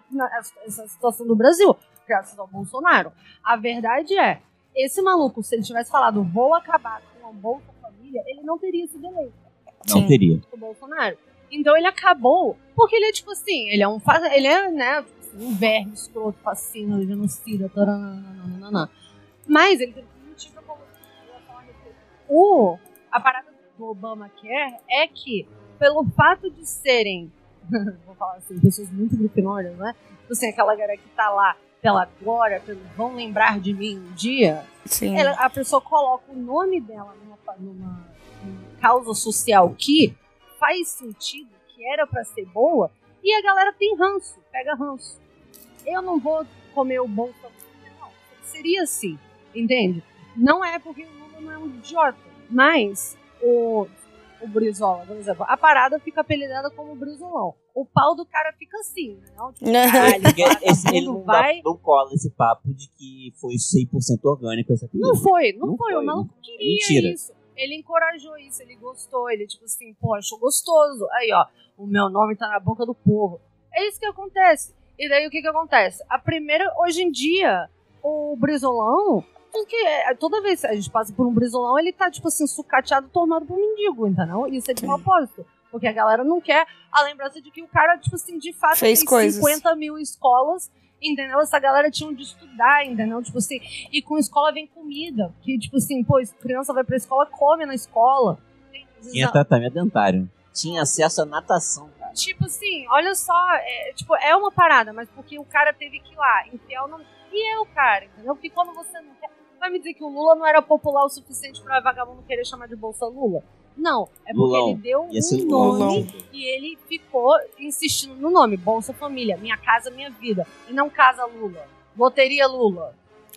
S1: essa- situação do Brasil, graças ao Bolsonaro. A verdade é, esse maluco, se ele tivesse falado, vou acabar com a Bolsa Família, ele não teria sido eleito,
S3: Não
S2: Sim.
S3: teria.
S1: o Bolsonaro. Então ele acabou, porque ele é tipo assim, ele é um, ele é, né, um verme escroto, fascina, genocida, taranana. Mas ele teve falar a respeito. O, a parada do Obamacare é que, pelo fato de serem, <laughs> vou falar assim, pessoas muito grifinórias, né? Tipo assim, aquela galera que tá lá pela glória, pelo vão lembrar de mim um dia,
S2: Sim.
S1: ela- a pessoa coloca o nome dela numa, numa- numa causa social que faz sentido, que era pra ser boa, e a galera tem ranço, pega ranço. Eu não vou comer o Família, não. Seria assim, entende? Não é porque o Lula não é um idiota, mas o, o Brizola, por exemplo, a parada fica apelidada como Brizolão. O pau do cara fica assim, né? Tipo, <laughs> caralho,
S3: esse, ele não, dá,
S1: vai...
S3: não cola esse papo de que foi 100% orgânico essa
S1: Não
S3: piada.
S1: foi, não,
S3: Não
S1: foi.
S3: foi,
S1: O maluco queria
S3: mentira.
S1: isso. Ele encorajou isso, ele gostou, ele, tipo assim, pô, achou gostoso. Aí, ó, o meu nome tá na boca do povo. É isso que acontece. E daí o que que acontece? A primeira, hoje em dia, o Brizolão, porque é, toda vez que a gente passa por um Brizolão, ele tá, tipo assim, sucateado, tomado por mendigo, entendeu? Isso é de propósito. Porque a galera não quer a lembrança de que o cara, tipo assim, de fato
S2: Fez
S1: fez
S2: coisas.
S1: 50 mil escolas Entendeu? Essa galera tinha de estudar, entendeu? Tipo assim, e com escola vem comida. Que, tipo assim, pô, criança vai pra escola, come na escola.
S3: Tinha tratamento dentário. Tinha acesso à natação, cara.
S1: Tipo assim, olha só, é, tipo, é uma parada, mas porque o cara teve que ir lá, enfiar o nome. E é o cara, entendeu? Porque quando você não quer. Vai me dizer que o Lula não era popular o suficiente pra vagabundo querer chamar de Bolsa Lula? Não, é porque
S3: Lulão.
S1: ele deu um
S3: Lulão.
S1: nome e ele ficou insistindo no nome, Bolsa Família, Minha Casa Minha Vida, e não Casa Lula, Loteria Lula.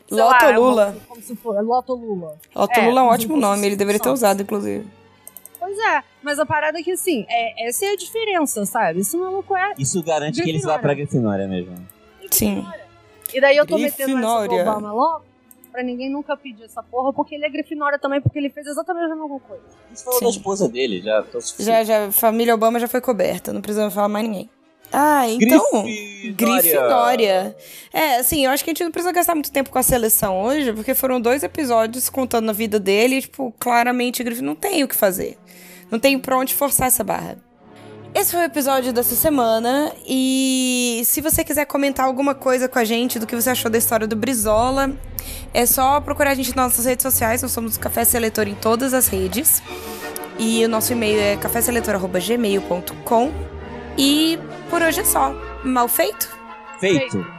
S1: Sei
S2: Loto
S1: lá, é
S2: Lula.
S1: como se for, Loto Lula.
S2: Loto
S1: É,
S2: Lula é um ótimo nome, ele deveria ter usado, inclusive.
S1: Pois é, mas a parada é que assim, é, essa é a diferença, sabe? Esse maluco é
S3: Isso garante que eles vão pra Grifinória mesmo.
S2: Sim.
S1: E daí eu tô metendo essa do
S2: Grifinória.
S1: Obama logo, pra ninguém nunca pedir essa porra, porque ele é Grifinória também, porque ele fez exatamente a mesma coisa.
S3: A gente falou
S2: Sim.
S3: da esposa dele, já. Tô
S2: Já, já, família Obama já foi coberta, não precisamos falar mais ninguém. Ah, então. Grifinória. É, assim, eu acho que a gente não precisa gastar muito tempo com a seleção hoje, porque foram dois episódios contando a vida dele e, tipo, claramente Grifinória não tem o que fazer. Não tem pra onde forçar essa barra. Esse foi o episódio dessa semana e se você quiser comentar alguma coisa com a gente do que você achou da história do Brizola, é só procurar a gente nas nossas redes sociais, nós somos o Café Seletor em todas as redes. E o nosso e-mail é caféseletor.gmail.com. E por hoje é só. Mal feito?
S3: Feito.